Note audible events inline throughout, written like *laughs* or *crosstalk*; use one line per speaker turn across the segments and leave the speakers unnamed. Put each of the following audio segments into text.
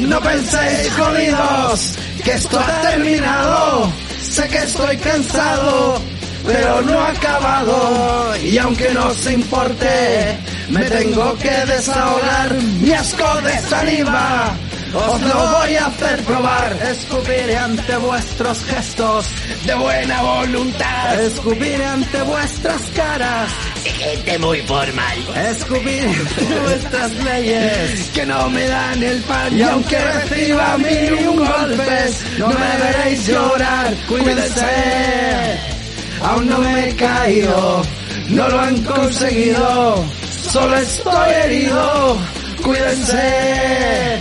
No penséis, jodidos, que esto ha terminado. Sé que estoy cansado, pero no ha acabado. Y aunque no se importe, me tengo que desahogar. Mi asco de saliva, os lo voy a hacer probar.
Escupiré ante vuestros gestos
De buena voluntad,
Escupiré ante vuestras caras
gente muy formal.
Escupiré ante vuestras leyes.
Que no me dan el pan y aunque reciba mil un golpes no me veréis llorar. Cuídense. Aún no me he caído. No lo han conseguido. Solo estoy herido. Cuídense.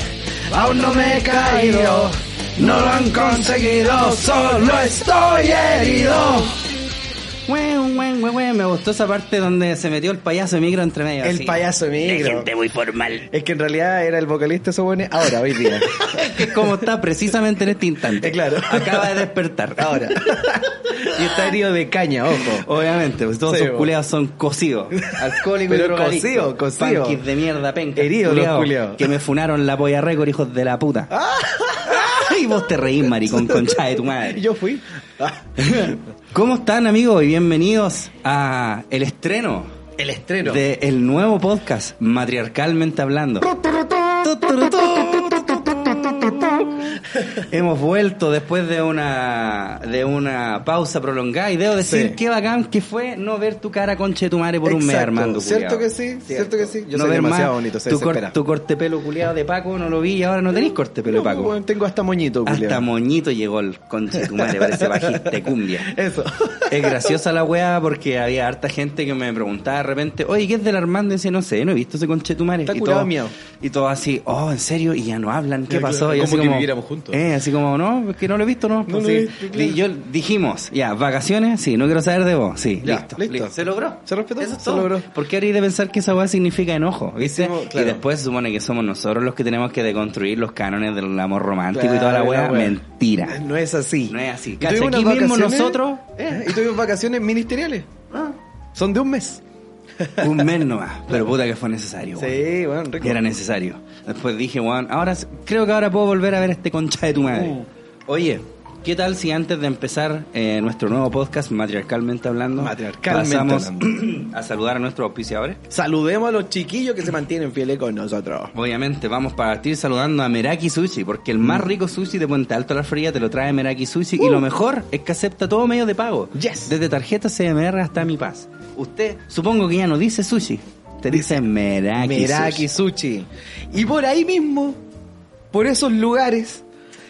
Aún no me he caído. No lo han conseguido. Solo estoy herido
Me gustó esa parte donde se metió el payaso de micro entre medio.
el
así.
payaso negro
muy formal.
es que en realidad era el vocalista eso bueno ahora hoy día *laughs*
Que es como está precisamente en este instante.
Eh, claro.
Acaba de despertar.
ahora *laughs* y está herido de caña ojo
Obviamente, pues todos
Sí,
esos
bo.
culeados son cocidos. *laughs* Alcohólicos y
Pero
drogadictos.
cocido, cocido.
De mierda, penca.
Heridos los
culiados. Que me funaron la polla récord, hijos de la puta. Y vos te reís, maricón, *laughs* concha de tu madre.
yo fui *laughs*
¿Cómo están, amigos? Y bienvenidos a el estreno
el estreno
del nuevo podcast, Matriarcalmente Hablando. *laughs* Hemos vuelto después de una de una pausa prolongada y debo decir
Sí.
qué bacán que fue no ver tu cara conche de tu madre por un mes. Armando.
¿Cierto
culiao.
que sí? ¿Cierto que sí? Yo
no
soy demasiado
más
bonito, se
tu, cor- tu corte pelo culiado de Paco no lo vi y ahora no tenéis corte pelo de Paco.
Bueno, tengo hasta moñito,
Hasta
culiao.
moñito llegó el conche de tu madre, parece bajista de cumbia. *laughs*
Eso. *laughs*
Es graciosa la weá porque había harta gente que me preguntaba de repente, oye, ¿qué es del Armando? Y decía, no sé, no he visto ese conchetumare.
Está
y
curado
todo,
miau.
Y todo así, oh, ¿en serio? Y ya no hablan, ¿qué pasó?
claro,
Y
como
así
viviéramos juntos.
Eh, así como, no, es que no lo he visto, no.
No lo
Sí.
he visto, claro.
Y yo dijimos, ya, vacaciones, sí, no quiero saber de vos, sí,
Ya,
listo,
listo.
Se logró.
Se respetó,
Eso es
se
todo.
logró.
Porque ahora hay de pensar que esa weá significa enojo, ¿viste?
Hicimos- claro.
Y después se supone que somos nosotros los que tenemos que deconstruir los cánones del amor romántico y toda la weá. Mentira.
No es así.
No es así. Cacha,
tuvimos
aquí mismo
vacaciones-
nosotros-
Eh, y tuvimos vacaciones ministeriales.
Ah.
Son de un mes.
Un mes nomás, pero puta que fue necesario. weón.
Sí, bueno, rico.
Era necesario. Después dije, weón, ahora creo que ahora puedo volver a ver este concha de tu madre.
Uh.
Oye, ¿qué tal si antes de empezar eh, nuestro nuevo podcast, Matriarcalmente Hablando,
Matriarcalmente
pasamos *clears throat* a saludar a nuestros auspiciadores?
Saludemos a los chiquillos que se mantienen fieles con nosotros.
Obviamente, vamos para partir saludando a Meraki Sushi, porque el
Mm.
más rico sushi de Puente Alto a la Fría te lo trae Meraki Sushi y lo mejor es que acepta todo medio de pago.
Uh. Yes.
Desde tarjeta CMR hasta Mi Paz. Usted, supongo que ya no dice sushi, te dice Meraki,
Meraki
Sushi.
Sushi. Y por ahí mismo, por esos lugares,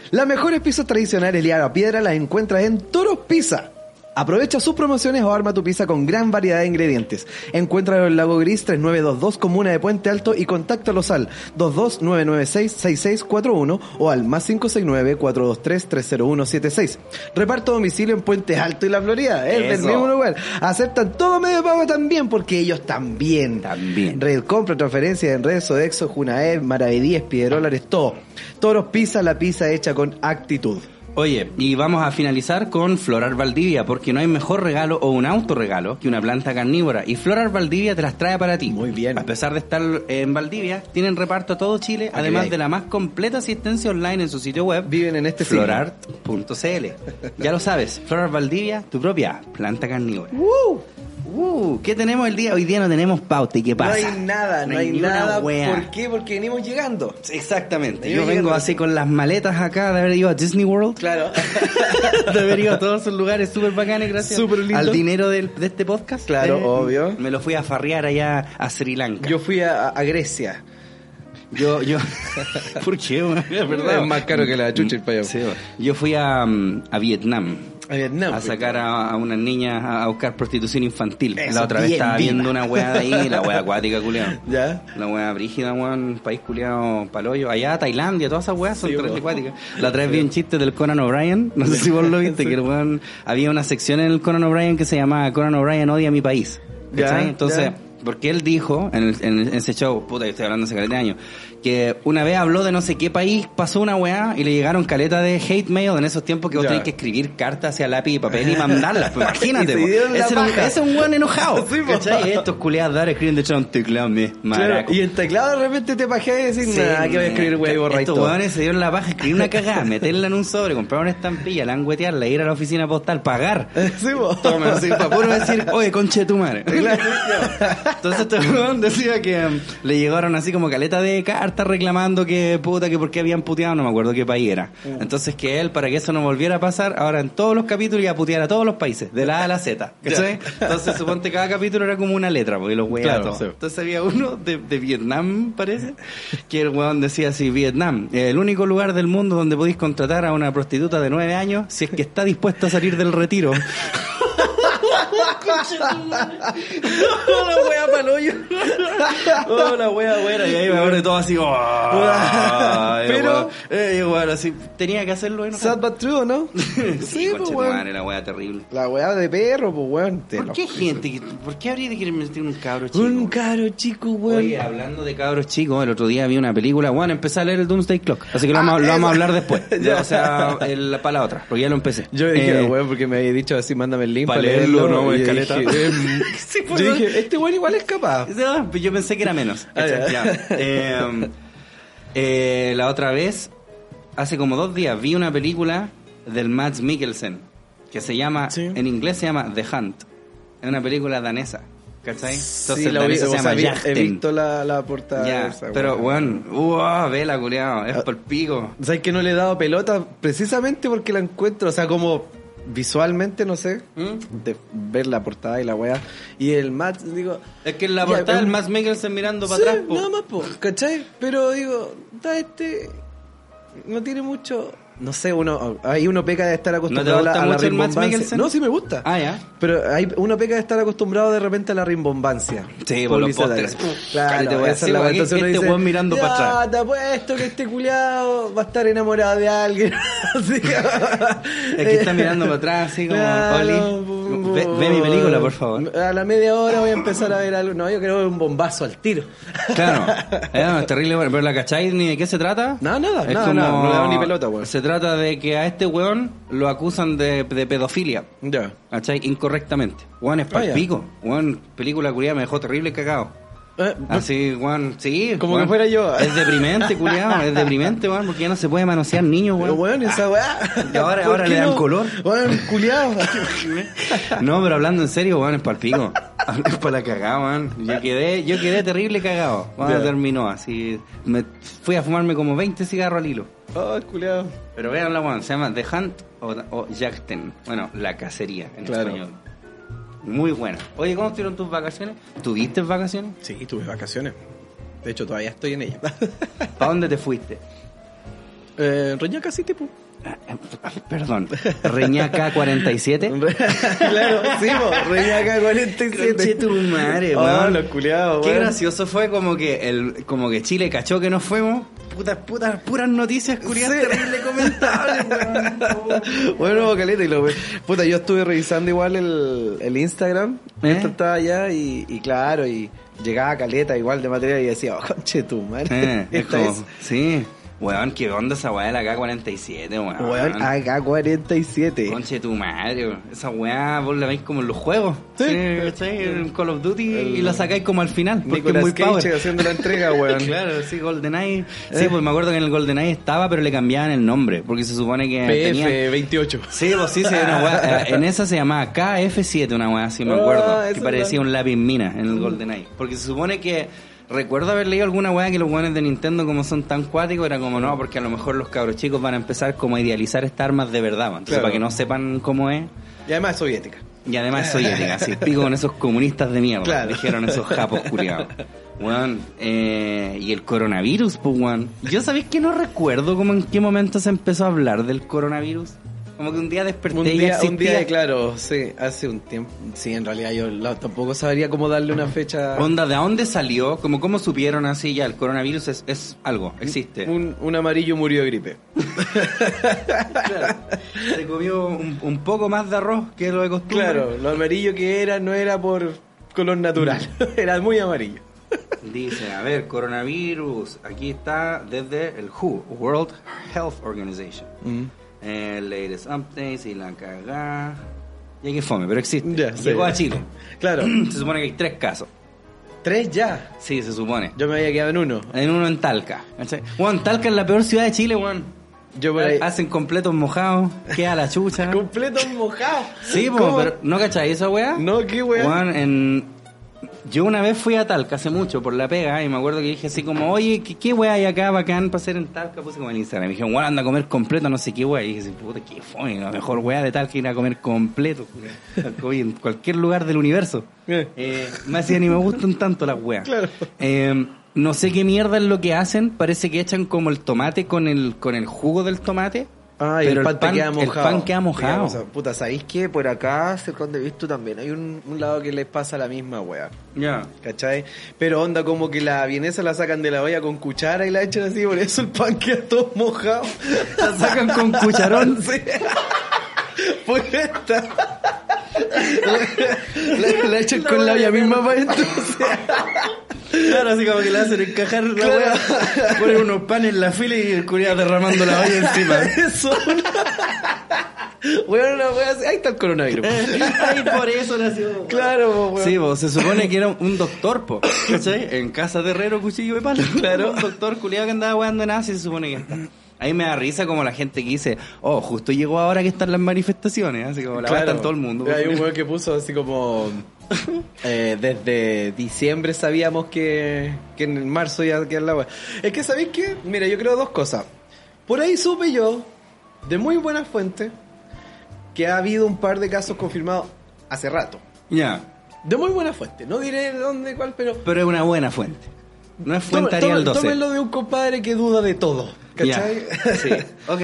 las mejores pizzas tradicionales y a piedra las encuentras en Toros Pizza. Aprovecha sus promociones o arma tu pizza con gran variedad de ingredientes. Encuéntralo en Lago Gris 3922 Comuna de Puente Alto y contáctalos al 22996-6641 o al más 569-423-30176. Reparto domicilio en Puente Alto y La Florida. Es del
Eso.
mismo lugar. Aceptan todo medio de pago también porque ellos también.
También.
Red Compra, transferencias en redes, Sodexo, Junaed, Maravedíes, Piedrólares, todo. Toros Pizza, la pizza hecha con actitud.
Oye, y vamos a finalizar con Florar Valdivia, porque no hay mejor regalo o un autorregalo que una planta carnívora. Y Florar Valdivia te las trae para ti.
Muy bien.
A pesar de estar en Valdivia, tienen reparto a todo Chile, además de la más completa asistencia online en su sitio web.
Viven en este.
Florart.cl. ya lo sabes, Florar Valdivia, tu propia planta carnívora.
¡Uh!
Uh, ¿qué tenemos el día? Hoy día no tenemos pauta, ¿y qué pasa?
No hay nada, no, hay nada.
wea.
¿Por qué? Porque venimos llegando.
Exactamente.
Yo
vengo así con las maletas acá de haber ido a Disney World.
Claro. *laughs*
de haber ido a todos esos lugares súper bacanes gracias
Súper lindo.
al dinero del- de, este podcast.
Claro,
Eh,
obvio.
Me lo fui a farrear allá a Sri Lanka.
Yo fui a, a Grecia.
yo, yo... *laughs* ¿Por qué? Es verdad.
Es más caro que la chucha el payo.
Sí, yo fui a, mm, a Vietnam.
A Vietnam.
A sacar a, a unas niñas a buscar prostitución infantil.
Eso,
la otra vez estaba
viva.
viendo una weá de ahí, *laughs* la weá acuática, culiao.
¿Ya?
La weá brígida, weón, país culiado paloyo. Allá, Tailandia, todas esas weas son
Sí,
acuáticas. La otra vez vi un chiste del Conan O'Brien, no sé si vos lo viste, *laughs* que el weón, había una sección en el Conan O'Brien que se llamaba Conan O'Brien odia mi país.
Ya.
Entonces,
ya.
porque él dijo en, el- en ese show, puta, yo estoy hablando hace caleta de años, que una vez habló de no sé qué país, pasó una weá y le llegaron caleta de hate mail en esos tiempos que vos
Ya.
tenés que escribir cartas hacia lápiz y papel y mandarlas. Pues *laughs* imagínate,
la
ese, es un weón enojado. *laughs*
Sí.
¿Cachai? Estos culiados de ahora escriben de hecho un teclado, me
Claro, y el teclado de repente te pajeas y decís,
Sí,
nada, que voy a escribir wey, borra
Estos hueones se dieron la paja, escribir una cagada, meterla en un sobre, comprar una estampilla, languetearla, ir a la oficina postal, pagar. *laughs*
Sí.
Toma, así, para puro decir, oye, conche tu madre. Entonces este hueón decía que um, le llegaron así como caleta de cartas reclamando que puta, que por qué habían puteado, no me acuerdo qué país era. Entonces que él, para que eso no volviera a pasar, ahora en todos los capítulos iba a putear a todos los países, de la A a la Z. ¿cachai? Entonces suponte cada capítulo era como una letra, porque los
Claro, sí.
Entonces había uno de, de Vietnam, parece, que el weón decía así, Vietnam, el único lugar del mundo donde podéis contratar a una prostituta de nueve años si es que está dispuesta a salir del retiro. *laughs* la wea paloyo. Oh, la wea buena. Y ahí me de todo así. Oh,
Pero-
Eh, igual, así. Tenía que hacerlo, ¿no?
Sad but true, ¿no? *laughs*
sí,
pues,
conche tu
weón.
la wea terrible.
La weá de perro, pues weón.
¿Por qué gente? que- ¿Por qué habría de querer meter un cabro chico?
Un caro chico, weón.
Oye, hablando de cabros chicos, el otro día vi una película, bueno, empecé a leer el Doomsday Clock, así que lo,
Ah,
vamos, lo vamos a
esa.
hablar después, *laughs*
Ya.
o sea, el- para la otra, porque ya lo empecé.
Yo dije,
Eh,
weón, porque me había dicho así, mándame el link
pa'
para
leerlo,
leerlo,
¿no?
Y yo
Escaleta.
dije, em, *laughs*
Sí,
yo
¿no?
dije, este weón igual es capaz.
No, pues yo pensé que era menos.
Ah. Ya.
Eh, *laughs* eh, la otra vez, hace como dos días, vi una película del Mads Mikkelsen que se llama,
Sí.
en inglés se llama The Hunt. Es una película danesa, ¿cachai? Entonces
sí, lo vi,
se llama
vi- he visto la, la portada. Esa,
pero
weón.
bueno, uh, vela, culiao, es por pico.
¿Sabes que no le he dado pelota? Precisamente porque la encuentro, o sea, como visualmente, no sé,
¿Mm?
de ver la portada y la weá. Y el match, digo...
Es que en la
ya,
portada el
em,
Mads Mikkelsen mirando
sí,
para atrás, po.
nada más, po, ¿cachai? Pero digo, da este... No tiene mucho... No sé, uno ahí uno peca de estar acostumbrado
gusta
a la, a la
mucho Mads
rimbombancia. No, sí me gusta.
Ah, ya.
Pero hay, uno peca de estar acostumbrado de repente a la rimbombancia.
Sí, por los pósters.
Claro,
weón.
esa es
Sí,
la. Entonces uno
este
dice,
mirando
"Ya,
para atrás".
te apuesto que este culiado va a estar enamorado de alguien. *laughs* Así.
Que está mirando para atrás, así como,
Claro,
Oli, ve, ve mi película, por favor.
A la media hora voy a empezar a ver algo. No, yo creo un bombazo al tiro.
Claro, *laughs* Eh, es terrible, pero la cacháis ni de qué se trata.
No, nada,
Es
nada,
como-
nada, no le damos ni pelota, weón.
Trata de que a este weón lo acusan de, de pedofilia.
Ya.
¿Cachai? Incorrectamente. Weón es
Ah,
palpico. Weón, película culiada me dejó terrible cagado.
Eh,
Así, weón, sí.
Como
weón.
que fuera yo.
Es deprimente, culiado. Es deprimente, weón, porque ya no se puede manosear niños,
Pero
weón.
weón, esa weá.
Y ahora-
¿Por
ahora le dan
no?
color.
Weón, culiado. *laughs*
No, pero hablando en serio, weón, es palpico. Es para la cagada, weón. Yo quedé, yo quedé terrible cagado. Cuando terminó así. Me fui a fumarme como 20 cigarros al hilo.
Oh, culiado.
Pero veanla, weón, se llama The Hunt o, o Yachten. Bueno, la cacería en
Claro.
español. Muy buena. Oye, ¿cómo estuvieron tus vacaciones? ¿Tuviste vacaciones?
Sí, tuve vacaciones. De hecho, todavía estoy en ella.
¿Para dónde te fuiste?
eh, Reñaca City, pues.
Perdón, Reñaca 47. *laughs*
claro, sí, po, Reñaca 47.
Conche tu madre,
Oh,
weón.
los culiados,
Qué
weón.
gracioso fue como que el como que Chile cachó que nos fuimos. Putas, putas, puras noticias curiosas,
Sí.
terrible comentables, weón. *laughs*
Bueno, caleta, y lo Puta, yo estuve revisando igual el, el Instagram.
¿Eh?
Esto estaba allá y, y claro, y llegaba caleta igual de material y decía, oh, conche tu madre.
Eh, *laughs*
Esta es,
sí. Weón, qué onda esa weá de la K-47, weón.
weón, AK-47.
Conche tu madre, weón. esa weá vos la veis como en los juegos.
Sí.
¿cachai? En Call of Duty
El-
y la sacáis como al final. Porque
Nicolas
es muy
Cage
power.
haciendo la entrega, *laughs* weón.
Claro, sí, GoldenEye. Sí, pues me acuerdo que en el GoldenEye estaba, pero le cambiaban el nombre. Porque se supone que tenía...
PF28.
Sí, pues sí, sí, una weá, *laughs* eh, en esa se llamaba KF7, una weá así, me
Ah,
acuerdo. que parecía un lápiz mina en el GoldenEye. Porque se supone que. Recuerdo haber leído alguna weá que los weones de Nintendo, como son tan cuáticos, era como no, porque a lo mejor los cabros chicos van a empezar como a idealizar estas armas de verdad. Entonces,
Claro.
para que no sepan cómo es.
Y además es soviética.
Y además es soviética, *laughs* así, pico con esos comunistas de mierda.
Claro.
Dijeron esos japos culiados. Weón, eh, y el coronavirus, pues, weón. Yo sabéis que no recuerdo como en qué momento se empezó a hablar del coronavirus. Como que un día desperté
Un
y
día, un día, claro, sí, hace un tiempo. Sí, en realidad yo la- tampoco sabría cómo darle una fecha.
Onda, ¿de dónde salió? Como cómo supieron así ya el coronavirus es, es algo, existe.
Un, un amarillo murió de gripe.
Claro. Se comió un, un poco más de arroz que lo de costumbre.
Claro, lo amarillo que era no era por color natural, *laughs* era muy amarillo.
Dice, a ver, coronavirus. Aquí está desde el WHO, World Health Organization.
Mm.
Eh, latest updates y la cagá. Y aquí fome, pero existe.
Ya, sí.
Llegó a Chile. *clears throat*
Claro. *clears throat*
Se supone que hay tres casos.
Tres ya.
Sí, se supone.
Yo me había quedado en uno.
En uno en Talca. Juan, Talca es la peor ciudad de Chile, Juan.
Yo por ahí.
Hacen completos mojados, queda la chucha. *laughs*
Completo mojado.
Sí, pero ¿no cachai esa weá?
No, qué weá.
Juan, en... Yo una vez fui a Talca hace mucho por la pega y me acuerdo que dije así como, oye, ¿qué, qué weá hay acá bacán para hacer en Talca? Puse como en Instagram. Y me dijeron, weón, anda a comer completo, no sé qué weá. Y dije, puta, qué fue, la mejor weá de Talca ir a comer completo. *laughs* Oye, en cualquier lugar del universo.
Eh.
Me hacía ni me gustan tanto las weas.
Claro.
Eh, no sé qué mierda es lo que hacen. Parece que echan como el tomate con el, con el jugo del tomate.
Ah, y
pero
el pan, te queda mojado.
El pan queda mojado.
Puta, ¿sabéis qué? Por acá, cerca donde he visto también, hay un, un lado que les pasa la misma weá.
Ya.
¿Cachai? Pero onda como que la vienesa la sacan de la olla con cuchara y la echan así, por eso el pan queda todo mojado. *laughs*
La sacan con cucharón. *laughs*
Sí. Por esta. La, la echan con la olla misma para adentro.
Claro, así como que le hacen encajar la
Claro.
wea. Ponen unos panes en la fila y el culiado derramando la olla encima. *laughs*
Eso. Weón, una wea así. Ahí está el coronavirus.
Ay, por eso nació.
Claro, weón.
Sí, vos, se supone que era un doctor, po, ¿cachai? En casa de herrero, cuchillo de palo. Claro. Un doctor culiado que andaba weando nada, se supone que está. Ahí me da risa como la gente que dice, oh, justo llegó ahora que están las manifestaciones, así como la
Claro.
en todo el mundo.
Hay un weón que puso así como. *laughs* eh, desde diciembre sabíamos que, que en marzo iba a quedar la. Es que, ¿sabéis qué? Mira, yo creo dos cosas. Por ahí supe yo, de muy buena fuente, que ha habido un par de casos confirmados hace rato.
Ya,
De muy buena fuente. No diré de dónde, cuál, pero.
pero es una buena fuente. No es fuente Arial
tome-
12.
Tómenlo de un compadre que duda de todo. ¿Cachai?
Ya, Sí, *laughs* ok.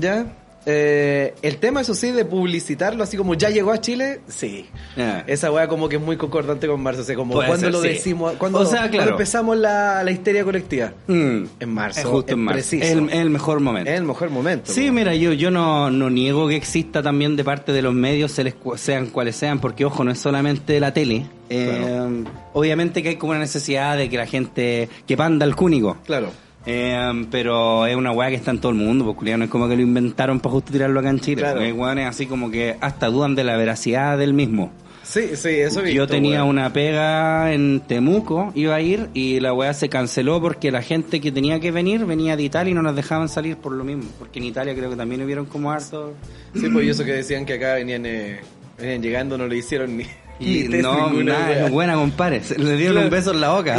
ya. Eh, el tema, eso sí, de publicitarlo así como ya llegó a Chile, sí.
Ya.
Esa weá como que es muy concordante con marzo. O sea, como cuando lo
sí.
decimos, cuando,
O sea,
cuando
claro.
empezamos la, la histeria colectiva.
Mm.
En marzo,
Es justo en marzo.
preciso.
Es el, es el mejor momento.
Es el mejor momento.
Sí, mira, yo, yo no, no niego que exista también de parte de los medios, se les cu- sean cuales sean, porque ojo, no es solamente la tele. Eh, Obviamente que hay como una necesidad de que la gente, que panda el cúnico.
Claro.
Eh, pero es una weá que está en todo el mundo, porque culiao, no es como que lo inventaron para justo tirarlo acá en Chile.
Claro.
porque Hay weones así como que hasta dudan de la veracidad del mismo.
Sí, sí, eso
Yo
visto,
tenía una pega en Temuco, iba a ir y la weá se canceló porque la gente que tenía que venir venía de Italia y no nos dejaban salir por lo mismo. Porque en Italia creo que también hubieron como harto.
Sí, pues y eso que decían que acá venían, eh, venían llegando, no le hicieron ni.
Y no, nada, es buena, compadre. Se- Le dieron
Claro. *laughs*
un beso en la boca.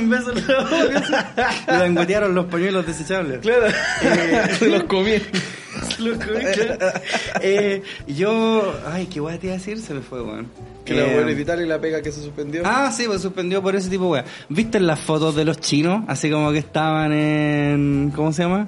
un beso en la boca. Le los pañuelos desechables.
Claro. Se *laughs* los comí.
Los comí, claro. Eh, yo. Ay, qué guay te iba a decir, se me fue, weón.
Que la
Eh,
buena de Italia y la pega que se suspendió.
Ah, sí, pues suspendió por ese tipo weá. ¿Viste las fotos de los chinos? Así como que estaban en. ¿Cómo se llama?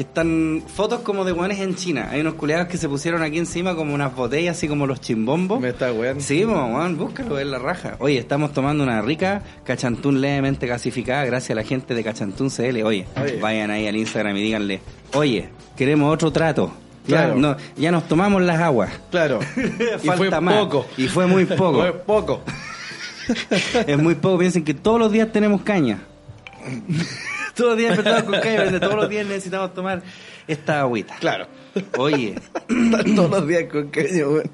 Que están fotos como de weones en China. Hay unos culeados que se pusieron aquí encima como unas botellas, así como los chimbombos.
Me está weando.
Sí, pues, weón, búscalo, es la raja. Oye, estamos tomando una rica cachantún levemente gasificada gracias a la gente de Cachantún CL. Oye,
Oye.
vayan ahí al Instagram y díganle, oye, queremos otro trato. Ya,
Claro.
no, ya nos tomamos las aguas.
Claro. *laughs* y
Falta
fue
más.
poco.
Y fue muy *laughs* poco.
Fue poco. *laughs*
es muy poco. Piensen que todos los días tenemos caña. Todos los días empezamos con caña, todos los días necesitamos tomar esta agüita.
Claro.
Oye, *laughs*
todos los días con caño, weón.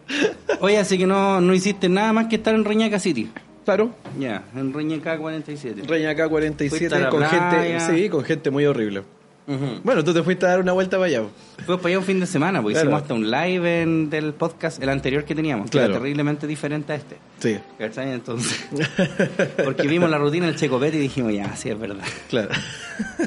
oye, así que no, no hiciste nada más que estar en Reñaca City.
Claro.
Ya, en Reñaca 47.
Reña acá 47
Fuiste a la
con
playa.
gente, sí, con gente muy horrible. Bueno, tú te fuiste a dar una vuelta para allá.
Fuimos para allá un fin de semana, porque
Claro.
hicimos hasta un live en, del podcast, el anterior que teníamos, que
Claro.
era terriblemente diferente a este.
Sí.
¿Cachai? Entonces, *laughs* porque vimos la rutina del Checopete y dijimos, ya, sí, es verdad.
Claro.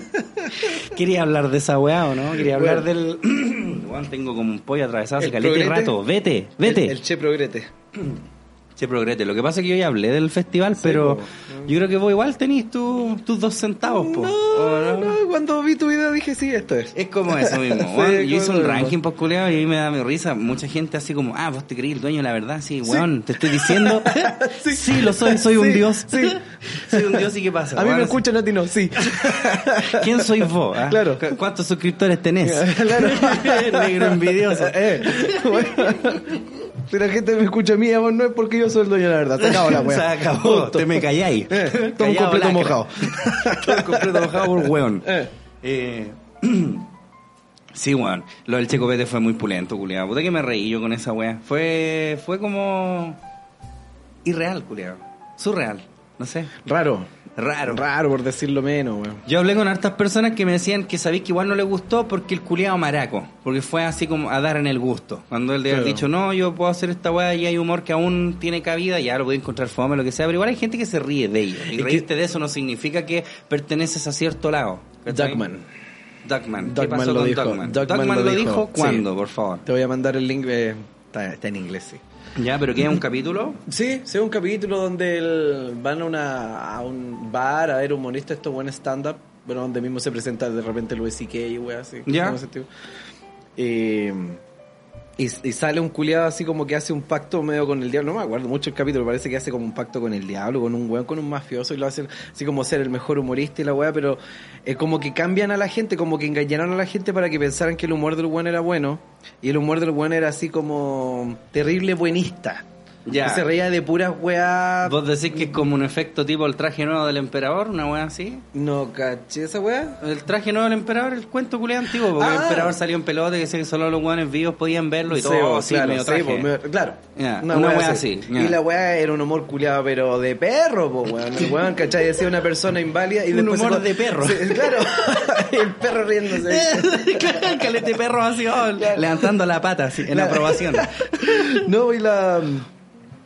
*laughs*
Quería hablar de esa weá, ¿o no? Quería hablar
Bueno.
del... *clears throat* Tengo como un pollo atravesado hace
El
caleta y
progrete.
rato. Vete, vete.
El, el Che Progrete. *clears throat*
Che, progrete. Lo que pasa es que yo ya hablé del festival, pero
po.
yo creo que vos igual tenés tu- tus dos centavos, po.
No,
¿O
no, cuando vi tu video dije, sí, esto es.
Es como eso *laughs* mismo.
Sí,
weón. yo hice un ranking
mismo.
por culeado y a mí me da mi risa. Mucha gente así como, ah, vos te creí el dueño de la verdad. Sí, weón, te estoy diciendo. *laughs* sí.
Sí.
lo soy, soy un
Sí,
dios.
sí. *laughs*
soy un dios y qué pasa.
A mí me escuchan, a ti no, sí.
¿Quién sois vos? ah?
Claro.
¿Cu- ¿Cuántos suscriptores tenés?
Claro.
Negro envidioso.
Eh, bueno. Si la gente me escucha a mí, amor, no es porque yo soy el dueño de la verdad. Se acabó la *laughs* weá.
Se acabó, te me calláis. *laughs*
Eh, todo un completo
lacra.
mojado. *laughs*
todo un completo mojado por weón.
Eh.
Eh, *clears throat* sí, weón. Lo del Checo Pete fue muy pulento, culiado. Puta que me reí yo con esa weá. Fue, fue como irreal, culiado. Surreal. No sé.
Raro.
Raro.
Raro, por decirlo menos, weón.
Yo hablé con hartas personas que me decían que sabéis que igual no le gustó porque el culiado maraco. Porque fue así como a dar en el gusto. Cuando él le había
Claro.
dicho, no, yo puedo hacer esta weá y hay humor que aún tiene cabida, ya lo voy a encontrar fome, lo que sea. Pero igual hay gente que se ríe de ello. Y
Es
reírte de eso no significa que perteneces a cierto lado.
Duckman.
Duckman. ¿Qué
Duckman
pasó
lo
con
dijo.
Duckman?
Duckman
Duckman
lo
lo
dijo. Sí.
¿cuándo, por favor?
Te voy a mandar el link. eh, está, está en inglés, sí.
Ya, pero ¿qué es un capítulo?
Sí, sí, un capítulo donde el- van a, una, a un bar a ver humorista, esto buen stand-up, bueno, donde mismo se presenta de repente Louis C.K. y wea así.
Ya.
Eh, y, y sale un culiado así como que hace un pacto medio con el diablo. No me acuerdo mucho el capítulo, parece que hace como un pacto con el diablo, con un weón, con un mafioso y lo hacen así como ser el mejor humorista y la weá, pero es como que cambian a la gente, como que engañaron a la gente para que pensaran que el humor del weón era bueno y el humor del weón era así como terrible buenista.
Ya.
Se reía de puras weas.
¿Vos decís que es como un efecto tipo el traje nuevo del emperador? ¿Una weá así?
No caché esa wea.
El traje nuevo del emperador, el cuento culiado antiguo, porque el
Ah.
emperador salió en pelota que decía que solo los guanes vivos podían verlo y
Sí,
todo, así,
claro,
medio
sí,
traje.
medio- claro.
Ya, una wea así.
Y la wea era un humor culiado, pero de perro, po, weón. El weón, ¿cachai? Decía una persona inválida y
Un
después.
humor
se-
de perro.
Sí, claro. y *laughs* el perro riéndose. *laughs*
Claro, calete perro así, oh, levantando la pata así, en
Claro.
aprobación. *laughs*
No, y la.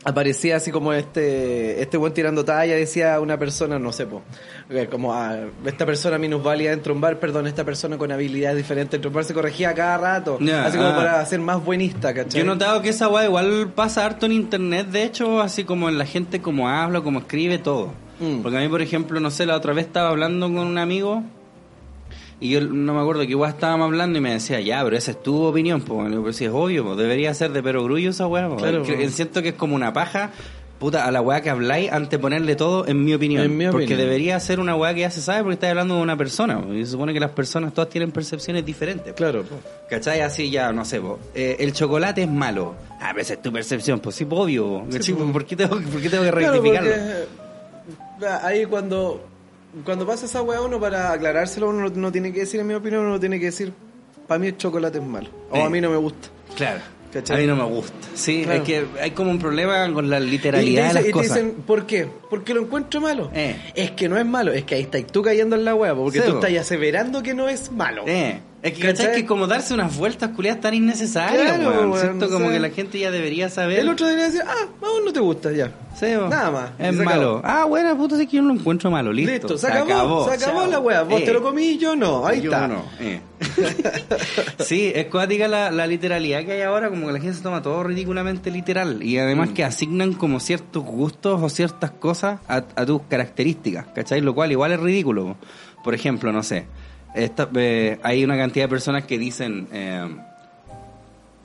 Aparecía así como este este buen tirando talla, decía una persona, no sé, po, eh, como ah, esta persona minusválida dentro de un bar, perdón, esta persona con habilidades diferentes dentro de un bar se corregía cada rato, así como
ah.
para ser más buenista, ¿cachai?
Yo he notado que esa weá igual pasa harto en internet, de hecho, así como en la gente como habla, como escribe, todo.
Mm.
Porque a mí, por ejemplo, no sé, la otra vez estaba hablando con un amigo y yo no me acuerdo que igual estábamos hablando y me decía, ya, pero esa es tu opinión, pues. Pero si es obvio, debería ser de perogrullo esa weá.
Claro.
Siento que es como una paja. Puta, a la weá que habláis, anteponerle todo en mi opinión.
En mi
porque
opinión.
debería ser una weá que ya se sabe porque estás hablando de una persona. Y se supone que las personas todas tienen percepciones diferentes. po.
Claro, po.
¿Cachai? Así ya, no sé, po. Eh, el chocolate es malo. Ah, pero esa es tu percepción, pues sí, obvio. po. ¿Por, qué tengo, ¿Por qué tengo que
Claro,
rectificarlo?
porque, eh, ahí cuando cuando pasa esa weá uno para aclarárselo uno no tiene que decir en mi opinión uno tiene que decir para mí el chocolate es malo o a mí no me gusta
Claro.
¿Cachai?
A mí no me gusta. Sí,
Claro.
es que hay como un problema con la
y te,
literalidad
dice-
de
y
las
te
cosas.
dicen ¿por qué? porque lo encuentro malo
Eh.
es que no es malo es que ahí estás tú cayendo en la weá porque
Sí,
tú estás aseverando que no es malo
Eh, es que,
¿Cachai?
que como darse unas vueltas culiadas tan innecesarias,
Claro,
weón.
weón,
Siento
o
como
sea,
que la gente ya debería saber.
el otro debería decir ah a vos no te gusta ya
Sí.
Nada más.
Es malo.
acabó.
Ah, bueno, puta, sí que yo no lo encuentro malo. Listo.
listo, se acabó, se acabó
Chao.
la weá vos
Eh.
te lo comí yo no ahí
Yo
está
no, eh. *laughs* sí, es cuática la, la literalidad que hay ahora, como que la gente se toma todo ridículamente literal y además
Mm.
que asignan como ciertos gustos o ciertas cosas a, a tus características, ¿cachai? Lo cual igual es ridículo. Por ejemplo, no sé, esta, eh, hay una cantidad de personas que dicen, eh,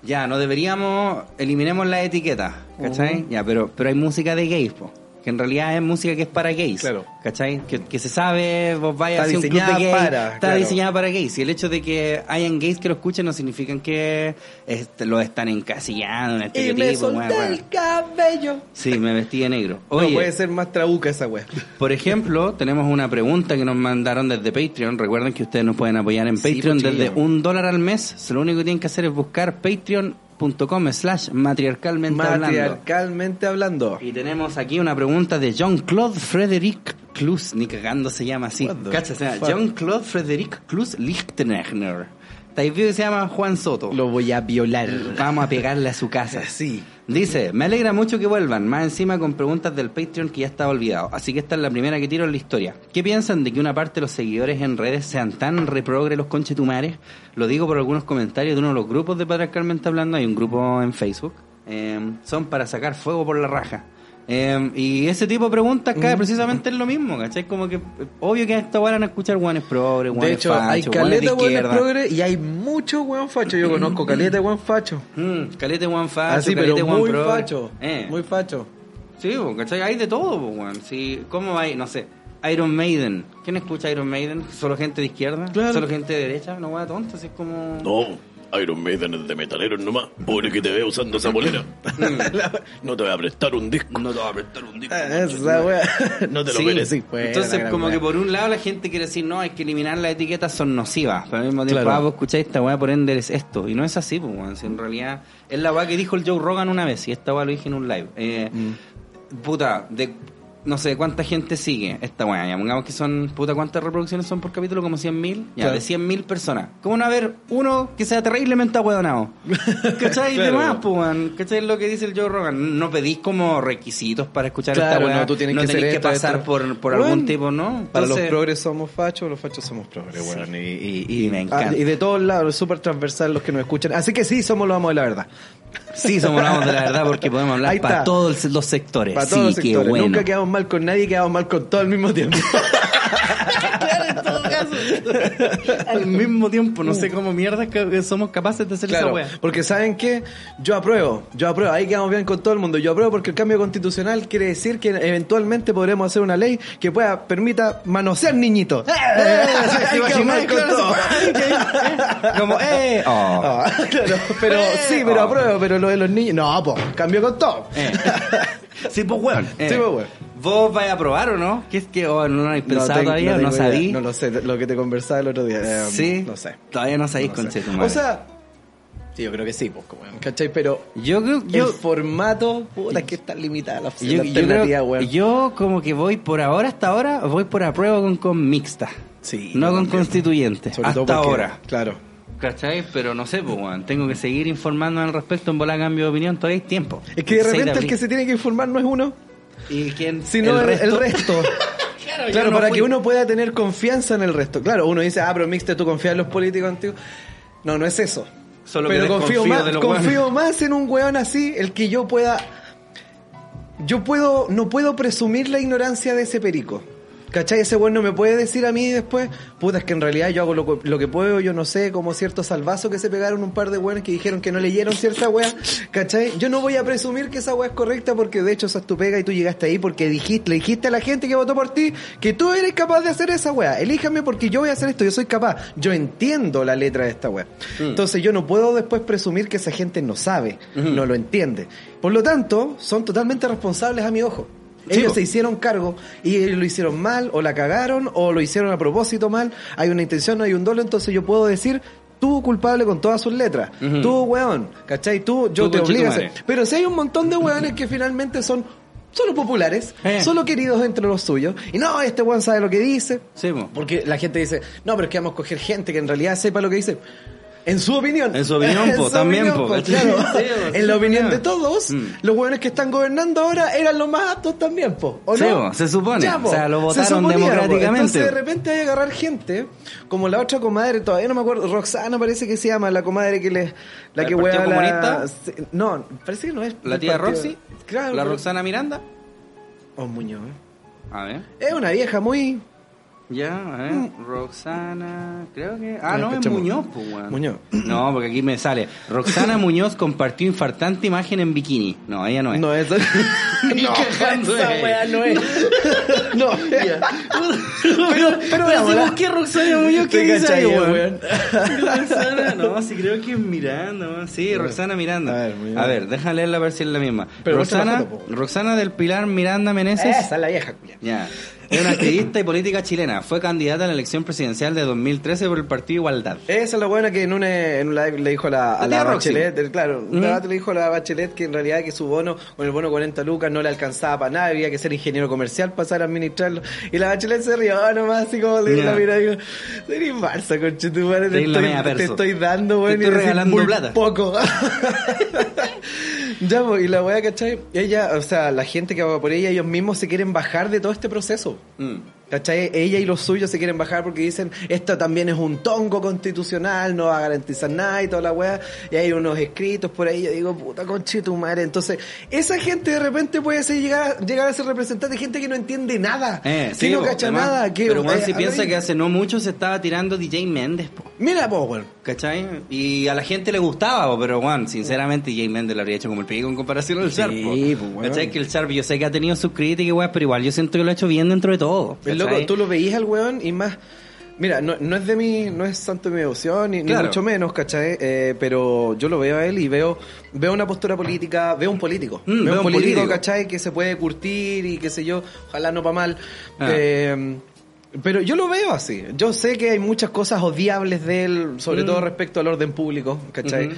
ya, no deberíamos, eliminemos la etiqueta, ¿cachai? Ya, pero, pero hay música de gays, po. Que en realidad es música que es para gays.
Claro.
¿Cachai? Que, que se sabe, vos vayas a un club de gays,
para,
está
claro.
diseñada para gays. Y el hecho de que hayan gays que lo escuchen no significa que este, lo están encasillando en
y
estereotipo.
me solté
bueno, bueno.
el cabello
Sí, me vestí de negro. *laughs*
no puede ser más trabuca esa weá *laughs*
por ejemplo, tenemos una pregunta que nos mandaron desde Patreon. Recuerden que ustedes nos pueden apoyar en
Sí,
Patreon
pues,
desde un dólar al mes. Lo único que tienen que hacer es buscar patreon.com slash matriarcalmente hablando.
Matriarcalmente hablando.
Y tenemos aquí una pregunta de Jean-Claude Frederic Klus. Ni cagando se llama así. Cacha, se llama
fuck?
Jean-Claude Frederic Klus Lichtenegner. Taipei que se llama Juan Soto.
Lo voy a violar.
Vamos a pegarle a su casa.
Sí.
Dice, me alegra mucho que vuelvan, más encima con preguntas del Patreon que ya estaba olvidado. Así que esta es la primera que tiro en la historia. ¿Qué piensan de que una parte de los seguidores en redes sean tan reprogre los conchetumares? Lo digo por algunos comentarios de uno de los grupos de Patriarcalmente Hablando. Hay un grupo en Facebook. Eh, son para sacar fuego por la raja. Eh, y ese tipo de preguntas cae precisamente en lo mismo, ¿cachai? Como que, obvio que a esta van a escuchar guanes progres,
De
guanes
hecho, hay
fachos, guanes de
caleta weones
izquierda.
progre y hay mucho weón facho. Yo conozco caleta de weón facho.
Mm, calete guan facho,
Así,
calete
pero
guan
muy
progre.
facho.
Eh.
Muy facho.
Sí, ¿cachai? Hay de todo, weón. Sí, ¿Cómo hay? No sé. Iron Maiden. ¿Quién escucha Iron Maiden? ¿Solo gente de izquierda?
Claro.
¿Solo gente de derecha? No, weón, tonta, así es como...
No.
Iron Maiden es de metaleros nomás. Pobre que te vea usando esa bolera. *laughs* no te voy a prestar un disco.
No te va a prestar un disco.
Ah, Esa wea. *laughs*
No te lo
Sí.
merecí.
Buena,
Entonces, como
wea.
que por un lado la gente quiere decir, no, hay que eliminar las etiquetas, son nocivas. Pero al mismo tiempo,
Claro.
ah, vos escucháis esta weá, por ende eres esto. Y no es así, pues, weón. Si en realidad es la weá que dijo el Joe Rogan una vez, y esta weá lo dije en un live. Eh, Puta, de no sé cuánta gente sigue esta weá. Ya pongamos que son, puta, ¿cuántas reproducciones son por capítulo? Como 100 mil. Ya,
Claro.
de 100 mil personas. ¿Cómo no haber uno que sea terriblemente ahueonado? *laughs* ¿Cachai?
Claro.
De más, pues, weón. ¿Cachai? Lo que dice el Joe Rogan. No pedís como requisitos para escuchar esta
Claro,
weá.
no, tú tienes que
tenés que pasar
esto.
por, por algún tipo, ¿no?
Para los progres somos fachos, los fachos somos progres, weón. Y, y,
Y me encanta.
ah, y de todos lados, súper transversal los que nos escuchan. Así que sí, somos los amos de la verdad.
Sí, somos la de la verdad porque podemos hablar para todos los sectores.
Para
sí,
los
qué
sectores.
bueno.
Nunca quedamos mal con nadie, quedamos mal con todo al mismo tiempo. *laughs*
Al mismo tiempo, no sé cómo mierda que somos capaces de hacer
Claro,
esa wea.
porque ¿saben qué? Yo apruebo, yo apruebo, ahí quedamos bien con todo el mundo, yo apruebo porque el cambio constitucional quiere decir que eventualmente podremos hacer una ley que pueda, permita manosear niñitos. *laughs* Mal con todo.
Como, eh. *laughs* oh.
Ah, claro, pero sí, pero
Oh.
apruebo, pero lo de los niños, no, pues, cambio con todo.
Eh. *laughs* Sí, pues weón.
Sí, pues, weón.
¿Vos vais a probar o no? ¿Qué es que oh, no lo habéis pensado
tengo-
todavía? ¿No,
idea,
sabí?
No lo sé, lo que te conversaba el otro día. eh,
sí.
No sé.
Todavía no sabéis,
No sé.
tu madre.
O sea, sí, yo creo que sí, pues, como, ¿cachai? Pero
yo creo
el
yo,
formato, puta, es que está limitada la,
yo,
la
yo,
alternativa,
creo-
weón.
yo como que voy por ahora, hasta ahora, voy por apruebo con, con mixta.
Sí,
No
yo
con constituyente.
Sobre
hasta
todo porque-
ahora.
Claro.
¿Cachai? Pero no sé, pues, weón. Tengo que seguir informando al respecto en bola cambio de opinión. Todavía hay tiempo.
Es que de
6
repente el que se tiene que informar no es uno,
¿Y quién?
sino el, el resto. *laughs*
Claro, yo
claro,
no
para
fui.
que uno pueda tener confianza en el resto. Claro, uno dice, ah, pero mixte, tú confías en los políticos antiguos. No, no es eso.
Solo que
pero confío
desconfío
más,
de los
confío más en un weón así, el que yo pueda. Yo puedo, no puedo presumir la ignorancia de ese perico. ¿Cachai? Ese weón no me puede decir a mí después, puta, es que en realidad yo hago lo, que- lo que puedo, yo no sé, como cierto salvazo que se pegaron un par de weones que dijeron que no leyeron cierta wea, ¿cachai? Yo no voy a presumir que esa wea es correcta porque de hecho esa es tu pega y tú llegaste ahí porque dijiste, le dijiste a la gente que votó por ti que tú eres capaz de hacer esa wea. Elíjame porque yo voy a hacer esto, yo soy capaz. Yo entiendo la letra de esta wea. Entonces yo no puedo después presumir que esa gente no sabe, no lo entiende. Por lo tanto, son totalmente responsables a mi ojo. Ellos se hicieron cargo y lo hicieron mal o la cagaron o lo hicieron a propósito mal. Hay una intención, no hay un dolo, entonces yo puedo decir tú culpable con todas sus letras.
Ujú.
Tú, weón, ¿cachai? Tú, yo
Tú,
te obligo a
conchetumare.
hacer. Pero si hay un montón de weones que finalmente son solo populares,
Eh.
solo queridos entre los suyos. Y no, este weón sabe lo que dice.
Sí.
Porque la gente dice, no, pero es que vamos a coger gente que en realidad sepa lo que dice. En su opinión.
En su opinión, *laughs* po, también, po,
en la opinión de todos,
Mm.
los hueones que están gobernando ahora eran los más aptos también, po. ¿O
Sí,
no?
se supone.
po.
O sea, lo
Se
votaron
suponía,
democráticamente.
Entonces, de repente hay que agarrar gente, como la otra comadre, todavía no me acuerdo, Roxana parece que se llama, la comadre que le. La
¿El
que hueá la- No, parece que no es.
¿La tía
partido-
Roxy?
Claro.
¿La Roxana Miranda?
Oh, Muñoz. eh.
A ver.
Es una vieja muy.
Ya, a ver. Roxana. Creo que. Ah,
No,
es. Muñoz, pues.
Muñoz.
No, porque aquí me sale. Roxana *laughs* Muñoz compartió infartante imagen en bikini. No, ella no es.
No, esa. *laughs* no,
cagando
esa
es.
wea no es. no, *laughs* pero, pero veámosla.
¿Qué Roxana Muñoz? ¿Qué dice ahí, weón? Roxana, no, sí creo que es Miranda. Sí, Roxana Miranda.
A ver.
A ver, déjame leerla a ver si es la misma.
Pero
Roxana,
foto.
Roxana del Pilar Miranda Meneses.
Esa es la vieja, culia.
Ya. Es una activista y política chilena. Fue candidata a la elección presidencial de 2013 por el Partido Igualdad.
Esa es la buena que en, una, en un live le dijo a la, a
La
la
tía Roxy.
Bachelet, el- claro, un debate le dijo a la Bachelet que en realidad que su bono, con el bono 40 lucas, no le alcanzaba para nada, había que ser ingeniero comercial para saber administrarlo. Y la Bachelet se rió nomás, así como le la mira digo, sería Barça, conchetumare, te,
Eres la
estoy, te estoy dando, weón,
Te estoy regalando
muy
plata.
poco. *laughs* ya, pues, y la weá, ¿cachai? Ella, o sea, la gente que va por ella, ellos mismos se quieren bajar de todo este proceso.
Mm.
¿Cachai? Ella y los suyos se quieren bajar porque dicen, esto también es un tongo constitucional, no va a garantizar nada y toda la weá. Y hay unos escritos por ahí, yo digo, puta conche tu madre. Entonces, esa gente de repente puede ser, llegar, llegar a ser representante de gente que no entiende nada,
Eh,
que
sí,
no
po,
cacha
además.
nada. Que,
Pero Juan
eh,
si piensa que hace no mucho se estaba tirando DJ Méndez, po.
Mira, po.
¿Cachai? Y a la gente le gustaba, pero Juan, sinceramente, DJ Méndez lo habría hecho como el pico en comparación al Sharp.
Sí, pues, weón.
¿Cachai? Que el Sharp, yo sé que ha tenido sus críticas, weón, pero igual yo siento que lo ha hecho bien dentro de todo.
El loco,
¿cachai?
tú lo veías al weón y más, Mira, no, no es de mi, no es santo de mi devoción, ni, ni
Claro.
mucho menos, ¿cachai? Eh, pero yo lo veo a él y veo, veo una postura política, veo un político.
Mm,
veo
veo
un político,
político.
¿cachai? Que se puede curtir y qué sé yo, ojalá no pa' mal.
Ah.
Eh, pero yo lo veo así. Yo sé que hay muchas cosas odiables de él, sobre
Mm.
todo respecto al orden público, ¿cachai?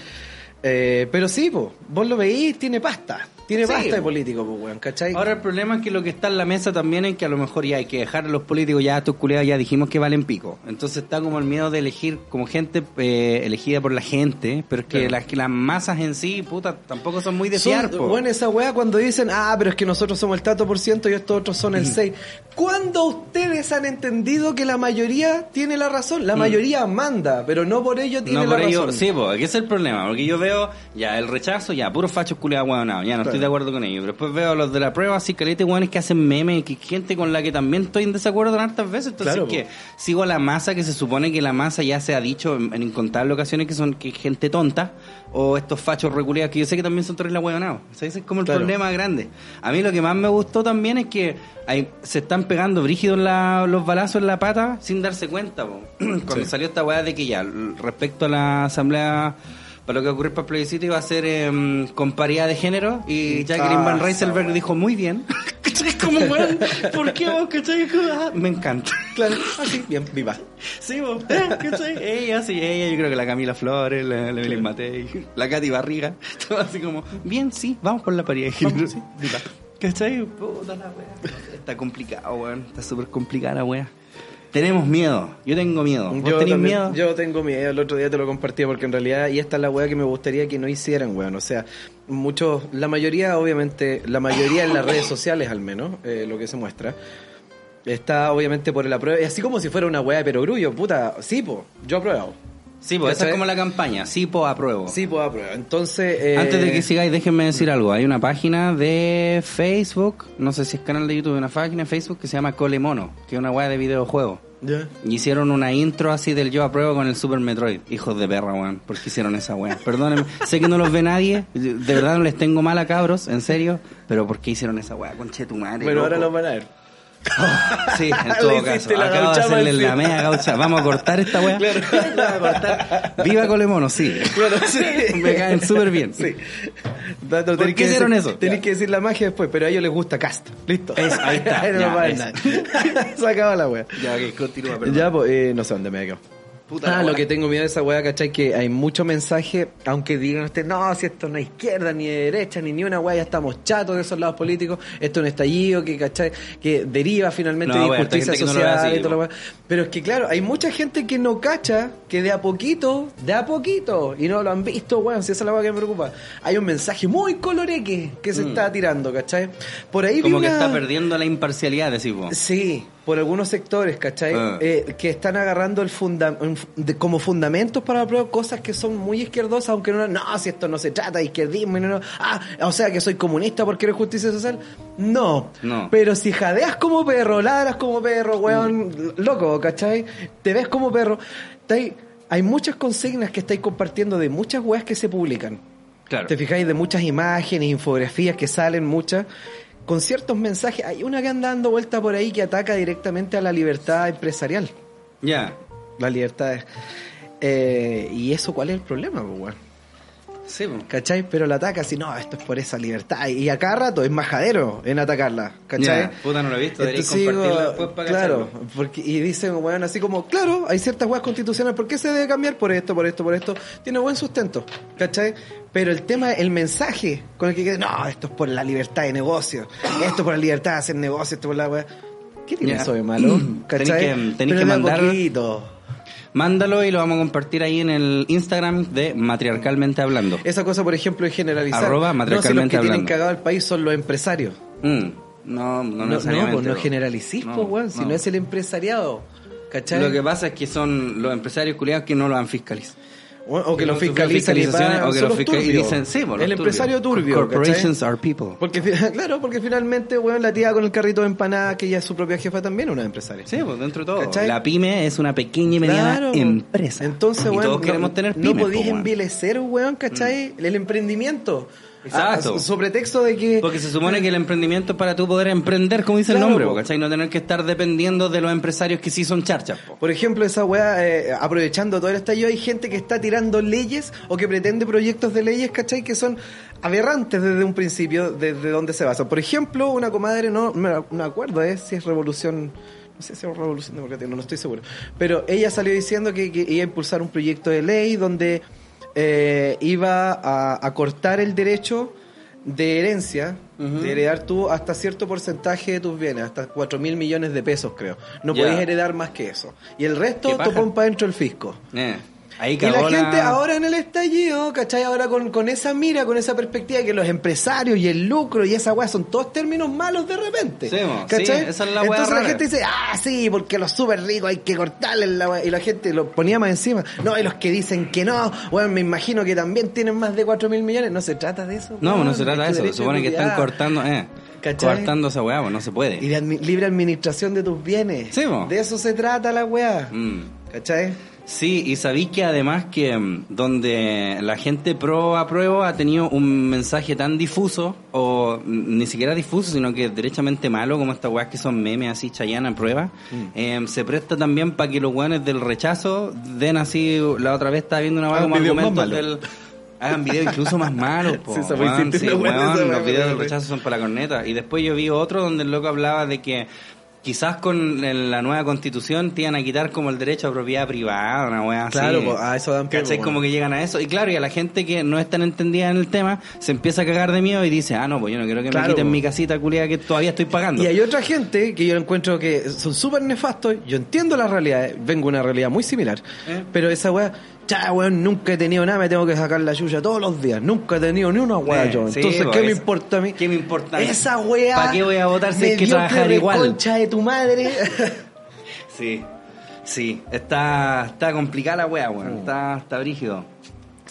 Eh, pero sí, po, vos lo veís, tiene pasta. Tiene
Sí,
pasta de
po.
político, pues, weón, ¿cachai?
Ahora el problema es que lo que está en la mesa también es que a lo mejor ya hay que dejar a los políticos, ya estos culiados ya dijimos que valen pico. Entonces está como el miedo de elegir como gente eh, elegida por la gente, pero es que,
Claro.
las, que las masas en sí, puta, tampoco son muy de
Son-
fiar, po.
bueno, esa weá cuando dicen, ah, pero es que nosotros somos el tanto por ciento y estos otros son el 6. ¿Cuándo ustedes han entendido que la mayoría tiene la razón? La mayoría manda, pero no por ello tiene
No,
la
por ello,
razón.
sí, pues, es el problema, porque yo veo ya el rechazo, ya, puros fachos culiados hueonados, ya no estoy. De acuerdo con ellos. Pero después veo los de la prueba, así calete hueones que hacen memes, que gente con la que también estoy en desacuerdo en hartas veces. Entonces,
Claro,
que sigo a la masa, que se supone que la masa ya se ha dicho en, en incontables ocasiones que son que gente tonta, o estos fachos reculeados que yo sé que también son terribles hueonados. O sea, ese es como el
Claro.
problema grande. A mí lo que más me gustó también es que hay, se están pegando brígidos la- los balazos en la pata sin darse cuenta. po. *clears throat* Cuando
Sí.
salió esta weá de que ya, respecto a la asamblea, para lo que ocurre para el plebiscito, iba a ser em, con paridad de género, y Jacqueline
Ah,
Van
weá.
dijo muy bien. *laughs* Como *laughs* weón, ¿por qué vos, cachai? Ah, Me encanta. *laughs*
Claro, así, bien, viva.
Sí, vos, eh, ¿cachai? Ella, sí, ella, yo creo que la Camila Flores, la, Evelyn Matei, la Katy Barriga, todo así como, bien, sí, vamos por la paridad de género.
Vamos, sí, viva.
¿Cachai? Puta la wea. Está complicado, weón. Está súper complicada la wea. Tenemos miedo. Yo tengo miedo. ¿Vos
Yo,
tenés
también-
miedo?
yo tengo miedo, el otro día te lo compartí porque en realidad, y esta es la weá que me gustaría que no hicieran, weón. O sea, muchos, la mayoría, obviamente, la mayoría en las redes sociales al menos, eh, lo que se muestra, está obviamente por el apruebo. Y así como si fuera una weá de perogrullo, puta, sí, po, yo apruebo.
Sí, pues esa es como la campaña. Sí, pues apruebo.
Sí, pues apruebo. Entonces, eh,
Antes de que sigáis, déjenme decir algo. Hay una página de Facebook, no sé si es canal de YouTube, una página de Facebook que se llama Colemono, que es una weá de videojuegos.
Ya.
Y Hicieron una intro así del yo apruebo con el Super Metroid. Hijos de perra, weón. ¿Por qué hicieron esa weá? Perdónenme. *laughs* sé que no los ve nadie. De verdad no les tengo mal a cabros, en serio. Pero ¿por qué hicieron esa weá? Conche tu madre.
Pero ahora
loco.
lo van a ver. *laughs*
Sí, en *laughs* todo caso. Acabo de hacerle la mea gaucha. Vamos a cortar esta weá. *laughs* Vamos a cortar. Viva Colemono, sí.
Claro, sí.
Me caen súper bien.
Sí.
¿Por qué hicieron
decir-
eso?
Tenés
Ya.
que decir la magia después, pero a ellos les gusta Cast. Listo.
Es- ahí está,
no
ya, es.
Se acaba la wea.
Ya, ok, continúa, perdón.
Ya, pues, eh, no sé dónde me he quedado.
Puta
ah, lo que tengo miedo de esa weá, ¿cachai? Que hay mucho mensaje, aunque digan ustedes, no, si esto no es izquierda, ni de derecha, ni ni una weá, ya estamos chatos de esos lados políticos, esto es un estallido que, ¿cachai? Que deriva finalmente
No,
de injusticia
que no
social
así,
y toda la. Pero es que, claro, hay mucha gente que no cacha que de a poquito, de a poquito, y no lo han visto, weón, si esa es la weá que me preocupa, hay un mensaje muy coloreque que se está tirando, ¿cachai? Por ahí vi
Mm. Como que
una-
está perdiendo la imparcialidad, decís vos.
Sí, por algunos sectores, ¿cachai?
Ah.
Eh, que están agarrando el funda de- como fundamentos para la prueba cosas que son muy izquierdosas, aunque no, no, si esto no se trata de izquierdismo, no, no, ah, o sea que soy comunista porque quiero justicia social. No,
No.
pero si jadeas como perro, ladras como perro, weón, loco, ¿cachai? Te ves como perro. Estáis- hay muchas consignas que estáis compartiendo de muchas weas que se publican.
Claro.
Te fijáis de muchas imágenes, infografías que salen, muchas, con ciertos mensajes. Hay una que anda dando vuelta por ahí que ataca directamente a la libertad empresarial.
Ya.
La libertad. Eh, ¿Y eso cuál es el problema, pues?
Sí.
¿Cachai? Pero la ataca así, no, esto es por esa libertad. Y a cada rato es majadero en atacarla, ¿cachai?
Puta, no lo he visto, compartirlo después para
Claro,
cacharlo.
porque, y dicen, weón, así como, claro, hay ciertas weas constitucionales, ¿por qué se debe cambiar? Por esto, por esto, por esto. Tiene buen sustento, ¿cachai? Pero el tema, el mensaje con el que queda, no, esto es por la libertad de negocio, esto es por la libertad de hacer negocio, esto por la wea. ¿Qué tiene
Ya.
eso de malo? *clears throat* ¿Cachai?
que- tenés que mandar-
poquito.
Mándalo y lo vamos a compartir ahí en el Instagram de Matriarcalmente Hablando.
Esa cosa, por ejemplo, es generalizar.
Arroba
no, si los
matriarcalmente
que tienen
hablando.
cagado el país son los empresarios.
Mm, No, no,
No, no,
necesariamente.
pues no
po.
generalicís,
No,
weón, si
no.
no es el empresariado. ¿Cachai?
Lo que pasa es que son los empresarios culiados que no lo han fiscalizado.
O, o que
Que
lo
no sufren
fiscalizan y pagan,
o que
los
fiscal- y
turbios.
dicen, sí, pues, los
El empresario turbio,
Corporations
¿cachai?
are people.
Porque, *laughs* claro, porque finalmente, weón, la tía con el carrito de empanada, que ella es su propia jefa, también una empresaria.
Sí, pues dentro de todo.
¿Cachai?
La pyme es una pequeña y mediana
Claro.
empresa.
Entonces, weón,
todos
no-
queremos tener
no
pymes.
podís
po, weón.
envilecer, weón, ¿cachai? El emprendimiento.
Exacto.
A- a- sobre texto de que...
Porque se supone que el emprendimiento es para tú poder emprender, como dice
Claro,
el nombre,
po.
¿cachai? No tener que estar dependiendo de los empresarios que sí son charchas. po.
Por ejemplo, esa weá, eh, aprovechando todo el estallido, hay gente que está tirando leyes o que pretende proyectos de leyes, ¿cachai? Que son aberrantes desde un principio, desde donde se basan. Por ejemplo, una comadre, no me, no me acuerdo eh, si es revolución, no sé si es revolución democrática, no, no estoy seguro. Pero ella salió diciendo que, que iba a impulsar un proyecto de ley donde eh, iba a, a cortar el derecho de herencia, de heredar tú hasta cierto porcentaje de tus bienes, hasta 4 mil millones de pesos creo. No podés heredar más que eso. Y el resto topón para dentro el fisco.
Eh, ahí
Y la gente ahora en el estallido, ¿cachai? Ahora con, con esa mira, con esa perspectiva de que los empresarios y el lucro y esa weá son todos términos malos de repente.
Sí,
¿cachai?
sí, esa es la weá
Entonces la gente dice, ah, sí, porque los súper ricos hay que cortarles la weá. Y la gente lo ponía más encima. No, y los que dicen que no, bueno, me imagino que también tienen más de 4 mil millones. No se trata de eso.
No,
weón.
no se trata de
Es
eso. Se supone que están cortando, eh,
¿Cachai?
cortando esa weá, pues no se puede.
Y de admi- libre administración de tus bienes.
Sí.
De eso se trata la weá.
Mm.
¿Cachai?
Sí, y sabéis que además que mm, donde la gente pro apruebo ha tenido un mensaje tan difuso, o mm, ni siquiera difuso, sino que derechamente malo, como estas weas que son memes así, Chayana prueba,
Mm.
eh, se presta también para que los weones del rechazo den así, la otra vez estaba viendo una wea como argumentos del... Hagan videos incluso más malos, *laughs* po.
Sí,
weón, sí, *laughs* weón, los videos del rechazo son para la corneta. Y después yo vi otro donde el loco hablaba de que quizás con la nueva constitución te iban a quitar como el derecho a propiedad privada, una wea así.
Claro, po, a eso dan pie,
¿Cachai?
po,
Como que llegan a eso. Y claro, y a la gente que no es tan entendida en el tema, se empieza a cagar de miedo y dice, ah, no, pues yo no quiero que
Claro,
me quiten mi casita culiada que todavía estoy pagando.
Y hay otra gente que yo encuentro que son súper nefastos. Yo entiendo la realidad, eh, vengo de una realidad muy similar.
¿Eh?
Pero esa weá, ya weón, nunca he tenido nada, me tengo que sacar la chucha todos los días. Nunca he tenido ni una weá yo.
sí,
Entonces,
po,
¿qué me importa a mí?
¿Qué me importa?
Esa weá.
¿Para qué voy a votar si hay que trabajar igual?
concha de tu madre. *laughs*
Sí, sí. Está, está complicada la wea,
Mm.
weón. Está, está brígido.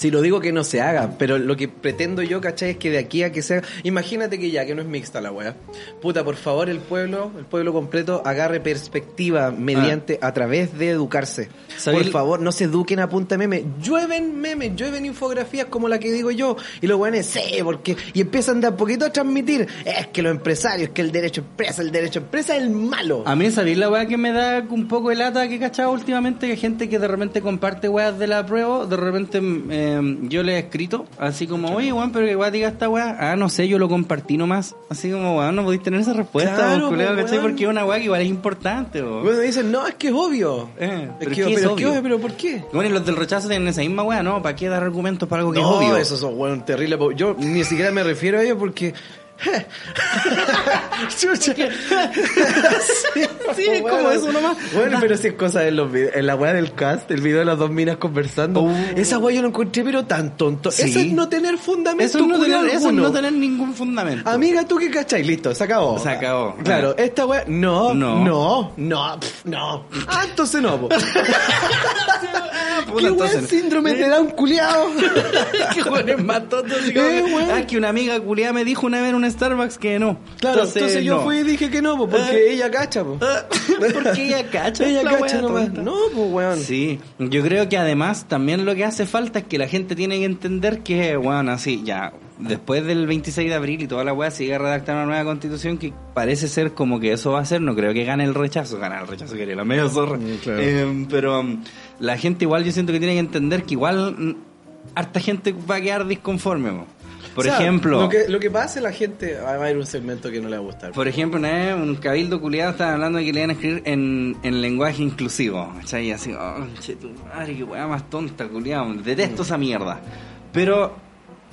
Si lo digo que no se haga, pero lo que pretendo yo, ¿cachai? Es que de aquí a que sea... Imagínate que ya, que no es mixta la weá. Puta, por favor, el pueblo, el pueblo completo, agarre perspectiva mediante, a través de educarse.
¿Sabéis-
Por favor, no se eduquen a punta de meme. Llueven memes, llueven infografías como la que digo yo. Y los weones, sí, porque... Y empiezan de a poquito a transmitir. Es que los empresarios, que el derecho a empresa, el derecho a empresa es el malo.
A mí, ¿sabéis la weá que me da un poco de lata que he cachado últimamente? Que gente que de repente comparte weas de la prueba, de repente eh, yo le he escrito, así como, oye, weón, pero que weá diga esta weá. Ah, no sé, yo lo compartí nomás. Así como, weón, no podéis tener esa respuesta,
Claro,
weón, culiao,
po,
¿cachai?
weón.
Porque es una weá que igual es importante, weón.
Bueno, dicen, no, es que es obvio.
Eh,
es que,
es que es
pero, ¿qué
obvio.
pero ¿por qué?
Bueno, y los del rechazo tienen esa misma weá, ¿no? ¿Para qué dar argumentos para algo que
no,
es obvio?
esos son weón terribles. po. Yo ni siquiera me refiero a ellos porque. *laughs* Chucha. sí, *laughs*
Sí, como eso nomás.
Bueno, pero si es cosa de los videos. En la weá del cast, el video de las dos minas conversando.
Uh.
Esa weá yo lo encontré, pero tan tonto.
Sí.
Eso es no tener fundamento.
Eso es no tener, eso es
alguno.
no tener ningún fundamento.
Amiga, ¿tú qué cachai? Listo, se acabó.
Se acabó.
Claro, esta weá, no,
No.
no, no, no, pf, no. *laughs* Ah, entonces no.
Puta,
¿Qué
entonces-
síndrome te da un culiao?
Qué weón es más tonto, así como
Eh,
que-. Ah, que una amiga culiada me dijo una vez en Starbucks que no.
Claro, entonces, yo
no.
fui y dije que no, po, porque
Eh.
ella cacha, po. *laughs*
Porque ella cacha.
Ella
la
cacha nomás. No, pues weón.
Sí, yo creo que además también lo que hace falta es que la gente tiene que entender que, bueno, así, ya, después del 26 de abril y toda la weá sigue a redactar una nueva constitución que parece ser como que eso va a ser, no creo que gane el rechazo, gana el rechazo que la medio zorra.
claro.
Eh, pero um, la gente igual yo siento que tiene que entender que igual mm, harta gente va a quedar disconforme. po. Por
O sea,
ejemplo...
Lo que, lo que pasa la gente. Va a haber un segmento que no le va a gustar.
Por ejemplo, una vez un cabildo culiado estaba hablando de que le iban a escribir en, en lenguaje inclusivo. ¿Cachai? Y así, oh, che, tu madre, qué weá más tonta, culiado. Detesto esa mierda. Pero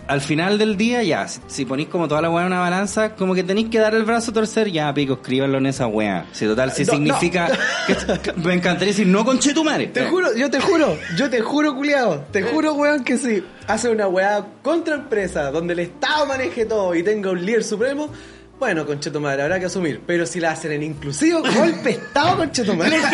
al final del día, ya, si, ponís como toda la weá en una balanza, como que tenéis que dar el brazo a torcer, ya, pico, escríbanlo en esa weá. Si total, si
No,
significa. que- me encantaría decir, no con chetumare.
Te juro, yo te juro, yo te juro, culiado, te juro, weón, que si hace una weá contra empresa donde el Estado maneje todo y tenga un líder supremo, Bueno, conchetumadre, habrá que asumir. Pero si la hacen en inclusivo, *laughs* golpe estado, conchetumadre. *laughs*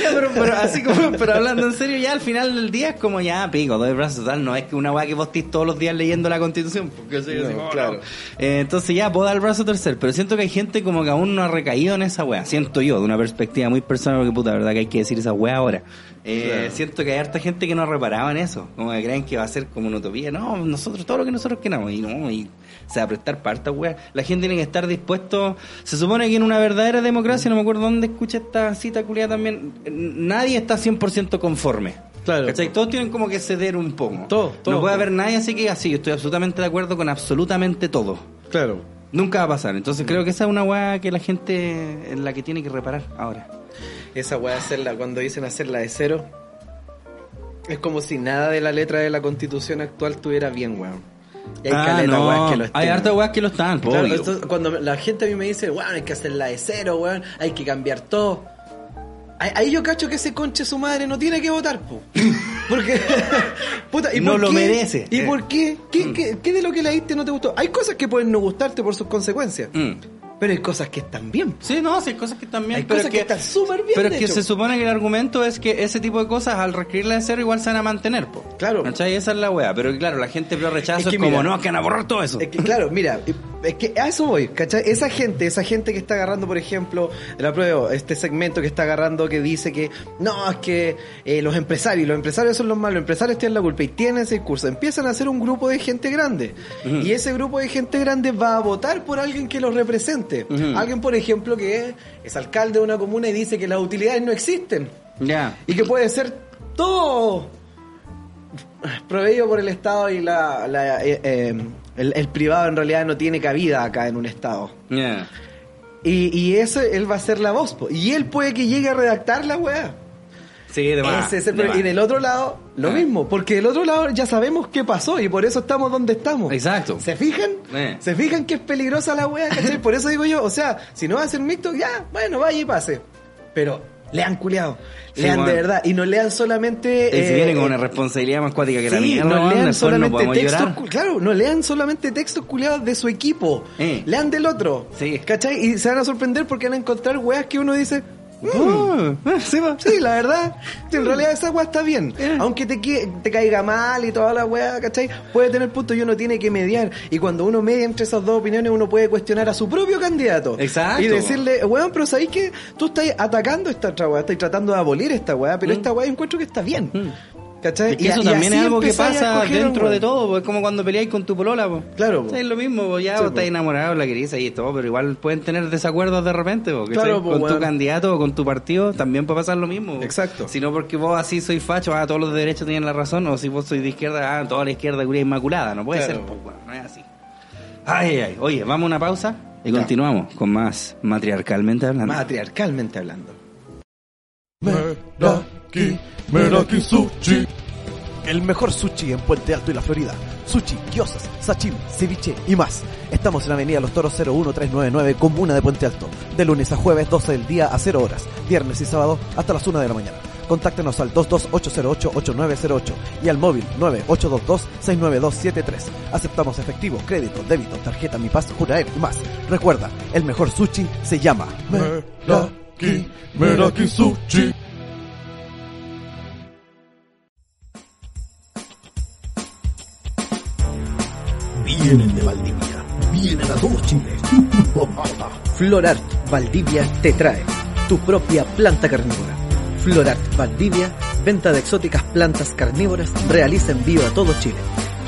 Ya, pero, pero así como, pero hablando en serio, ya al final del día es como ya, pico, doy brazos tal, no es que una weá que vos estés todos los días leyendo la constitución, porque soy así
No,
como,
claro.
no. Eh, entonces ya puedo dar el brazo a torcer, pero siento que hay gente como que aún no ha recaído en esa weá, siento yo, de una perspectiva muy personal, porque puta, verdad que hay que decir esa weá ahora. Eh,
Claro.
Siento que hay harta gente que no ha reparado en eso, como que creen que va a ser como una utopía, no, nosotros, todo lo que nosotros queramos, y no, y se va a prestar para harta weá. La gente tiene que estar dispuesto, se supone que en una verdadera democracia, no me acuerdo dónde escuché esta cita culiada también, nadie está 100% conforme.
Claro.
¿Cachai? Todos tienen como que ceder un poco.
Todo, todo.
No puede haber nadie así que así, yo estoy absolutamente de acuerdo con absolutamente todo.
Claro.
Nunca va a pasar. Entonces creo que esa es una weá que la gente en la que tiene que reparar ahora.
Esa weá hacerla, cuando dicen hacerla de cero, es como si nada de la letra de la constitución actual estuviera bien, weón. Y hay
Ah,
caleta,
no.
weas que lo
Hay
estén.
harta weas que lo están,
Claro, esto- cuando la gente a mí me dice, weón, hay que hacerla de cero, weón, hay que cambiar todo. Ahí, yo cacho que ese conche su madre no tiene que votar, po. *laughs* Porque, *laughs* puta, ¿y
No
por
lo
qué?
merece.
¿Y
Eh.
por qué? ¿Qué, qué? qué de lo que leíste no te gustó? Hay cosas que pueden no gustarte por sus consecuencias,
Mm.
Pero hay cosas que están bien.
Sí, no, sí, hay cosas que están bien.
Hay
pero
cosas que están súper bien,
Pero es que
hecho.
se supone que el argumento es que ese tipo de cosas, al requerirla de cero, igual se van a mantener, po.
Claro.
¿Cachai? Esa es la wea. Pero claro, la gente pero rechazo
Es
como,
mira,
no, que van a borrar todo eso.
Es que, claro, mira, es que a eso voy, ¿cachai? Esa gente, esa gente que está agarrando, por ejemplo, la prueba, este segmento que está agarrando que dice que no, es que eh, los empresarios, los empresarios son los malos, los empresarios tienen la culpa y tienen ese discurso. Empiezan a ser un grupo de gente grande. Y ese grupo de gente grande va a votar por alguien que los represente. Alguien, por ejemplo, que es alcalde de una comuna y dice que las utilidades no existen.
Ya.
Y que puede ser todo proveído por el Estado y la, la, eh, eh, el, el privado en realidad no tiene cabida acá en un Estado. Y, y eso él va a ser la voz. po. Y él puede que llegue a redactar la weá.
Sí, de más.
Ese es el
de
pro-
más.
y del otro lado, lo
Ah.
mismo. Porque del otro lado ya sabemos qué pasó y por eso estamos donde estamos.
Exacto.
¿Se fijan?
Eh.
¿Se fijan que es peligrosa la? ¿cachai? Por eso digo yo, o sea, si no va a ser mixto, ya, bueno, vaya y pase. Pero lean culiado.
Sí,
Lean de verdad. Y no lean solamente.
Y si
eh,
vienen con
eh,
una responsabilidad más cuática que la mía,
no lean
no
solamente
podemos
textos, claro, no lean solamente textos culiados de su equipo.
Eh.
Lean del otro.
Sí.
¿Cachai? Y se van a sorprender porque van a encontrar weas que uno dice. "Mm,
ah, sí,
la verdad, en realidad esa wea está bien.
Eh.
Aunque te, te caiga mal y toda la wea, ¿cachai? Puede tener punto y uno tiene que mediar. Y cuando uno media entre esas dos opiniones, uno puede cuestionar a su propio candidato.
Exacto.
Y decirle, weón, pero sabéis que tú estás atacando esta otra wea, estás tratando de abolir esta wea, pero
Mm.
esta wea encuentro que está bien. ¿Cachai?
Es que
Y-
eso
y
también es algo que pasa
escoger
dentro de todo, pues, es como cuando peleáis con tu polola, pues.
Claro, po.
Es lo mismo, pues, ya
Sí,
vos estás enamorado, la querís y todo, pero igual pueden tener desacuerdos de repente, po.
Claro,
con tu candidato o con tu partido también puede pasar lo mismo.
Exacto.
Si no porque vos así sois facho, ah, todos los de derecha tienen la razón, o si vos sois de izquierda, ah, toda la izquierda curia inmaculada, no puede
Claro.
ser, pues, no es así. Ay, ay, ay. Oye, vamos a una pausa y continuamos con más matriarcalmente hablando.
Matriarcalmente hablando.
Meraki Sushi. El mejor sushi en Puente Alto y la Florida. Sushi, gyozas, sashimi, ceviche y más. Estamos en Avenida Los Toros 01399, Comuna de Puente Alto. De lunes a jueves, 12 del día a 0 horas. Viernes y sábado hasta las 1 de la mañana. Contáctenos al 22808-8908 y al móvil 9822-69273. Aceptamos efectivo, crédito, débito, tarjeta Mi Paz, Juraer y más. Recuerda, el mejor sushi se llama
Meraki, Meraki Sushi. Vienen de Valdivia, vienen a todo Chile. *laughs*
Florart Valdivia te trae tu propia planta carnívora. Florart Valdivia, venta de exóticas plantas carnívoras, realiza envío a todo Chile.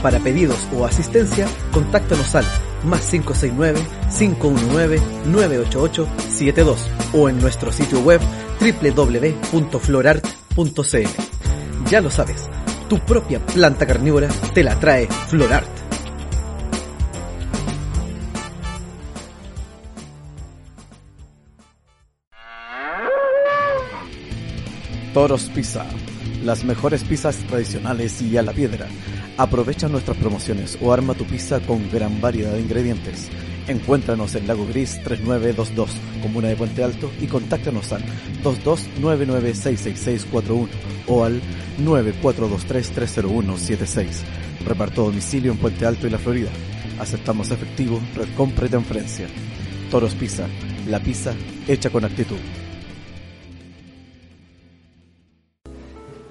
Para pedidos o asistencia, contáctanos al más 569-519-988-72 o en nuestro sitio web www.florart.cl. Ya lo sabes, tu propia planta carnívora te la trae Florart.
Toros Pizza. Las mejores pizzas tradicionales y a la piedra. Aprovecha nuestras promociones o arma tu pizza con gran variedad de ingredientes. Encuéntranos en Lago Gris 3922, Comuna de Puente Alto y contáctanos al 2299666641 o al 9423300176. Reparto domicilio en Puente Alto y la Florida.
Aceptamos efectivo, red compra y transferencia. Toros Pizza, la pizza hecha con actitud.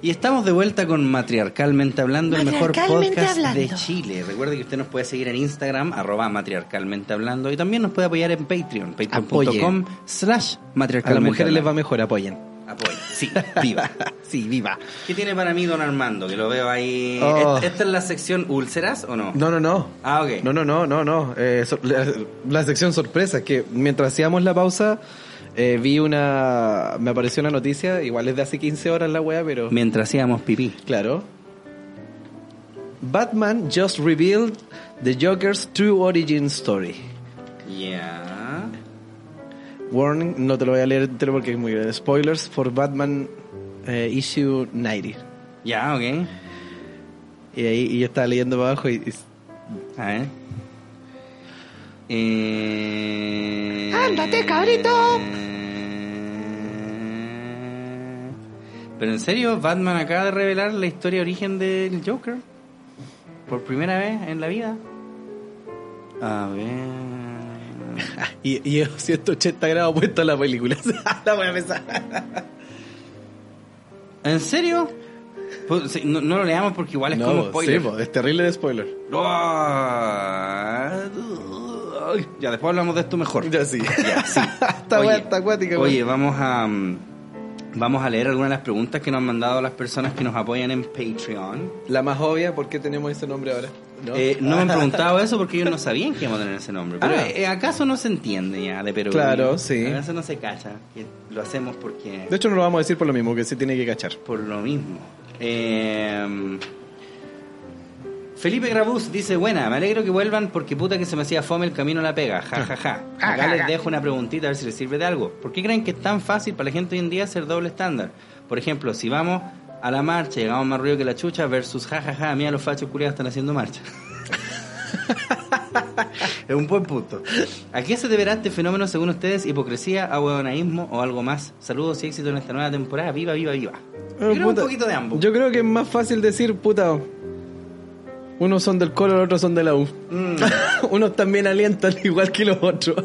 Y estamos de vuelta con Matriarcalmente Hablando, el mejor
Matriarcalmente
podcast
Hablando.
de Chile. Recuerde que usted nos puede seguir en Instagram, arroba Matriarcalmente Hablando, y también nos puede apoyar en Patreon, patreon.com slash
A las
Matriarcalmente
mujeres les va mejor, apoyen.
Apoya. Sí, viva. *laughs*
Sí, viva.
¿Qué tiene para mí don Armando? Que lo veo ahí.
Oh.
¿Est- ¿Esta es la sección úlceras o no?
No, no, no.
Ah, ok.
No, no, no, no, no. Eh, sor- la, la sección sorpresa, que mientras hacíamos la pausa, eh, vi una... Me apareció una noticia, igual es de hace 15 horas la wea, pero...
Mientras hacíamos pipí.
Claro. Batman just revealed the Joker's true origin story.
Ya.
Warning, no te lo voy a leer entero porque es muy grande. Spoilers for Batman eh, issue 90.
Ya, ok.
Y ahí y yo estaba leyendo abajo y, y-
A ver. Eh...
Ándate, cabrito.
Pero en serio, Batman acaba de revelar la historia origen del Joker. Por primera vez en la vida. A ver. *laughs*
y, y es 180 grados puesto a la película. *laughs* la voy a pensar.
¿En serio? Pues, sí, no, no lo leamos porque igual es
No,
como
sí,
spoiler.
po, es terrible de spoiler.
Ay, Ya, después hablamos de esto mejor.
Ya sí.
Ya, sí.
Esta *laughs* weá está acuática, weón.
Oye, vamos a mm, vamos a leer algunas de las preguntas que nos han mandado las personas que nos apoyan en Patreon.
La más obvia, ¿por qué tenemos ese nombre ahora? No,
Eh, no me han *laughs* preguntado eso porque ellos no sabían que íbamos a tener ese nombre. Pero
Ah.
eh, ¿acaso no se entiende ya de Perú?
Claro, sí.
¿Acaso no se cacha? Que lo hacemos porque...
De hecho, no lo vamos a decir por lo mismo, que se tiene que cachar.
Por lo mismo. Eh, Felipe Grabús dice, buena, me alegro que vuelvan porque puta que se me hacía fome el camino a la pega, ja ja ja. Acá les dejo una preguntita a ver si les sirve de algo. ¿Por qué creen que es tan fácil para la gente hoy en día hacer doble estándar? Por ejemplo, si vamos a la marcha y llegamos más ruido que la chucha versus ja ja ja, mira los fachos culiados están haciendo marcha. *laughs* es un buen punto. ¿A qué se deberá este fenómeno según ustedes? ¿Hipocresía, ahueonaísmo o algo más? Saludos y éxito en esta nueva temporada. Viva, viva, viva. Yo creo
Puta,
un poquito de ambos.
Yo creo que es más fácil decir, puta, unos son del colo, los otros son de la U.
Mm. *laughs*
unos también alientan *laughs* igual que los otros,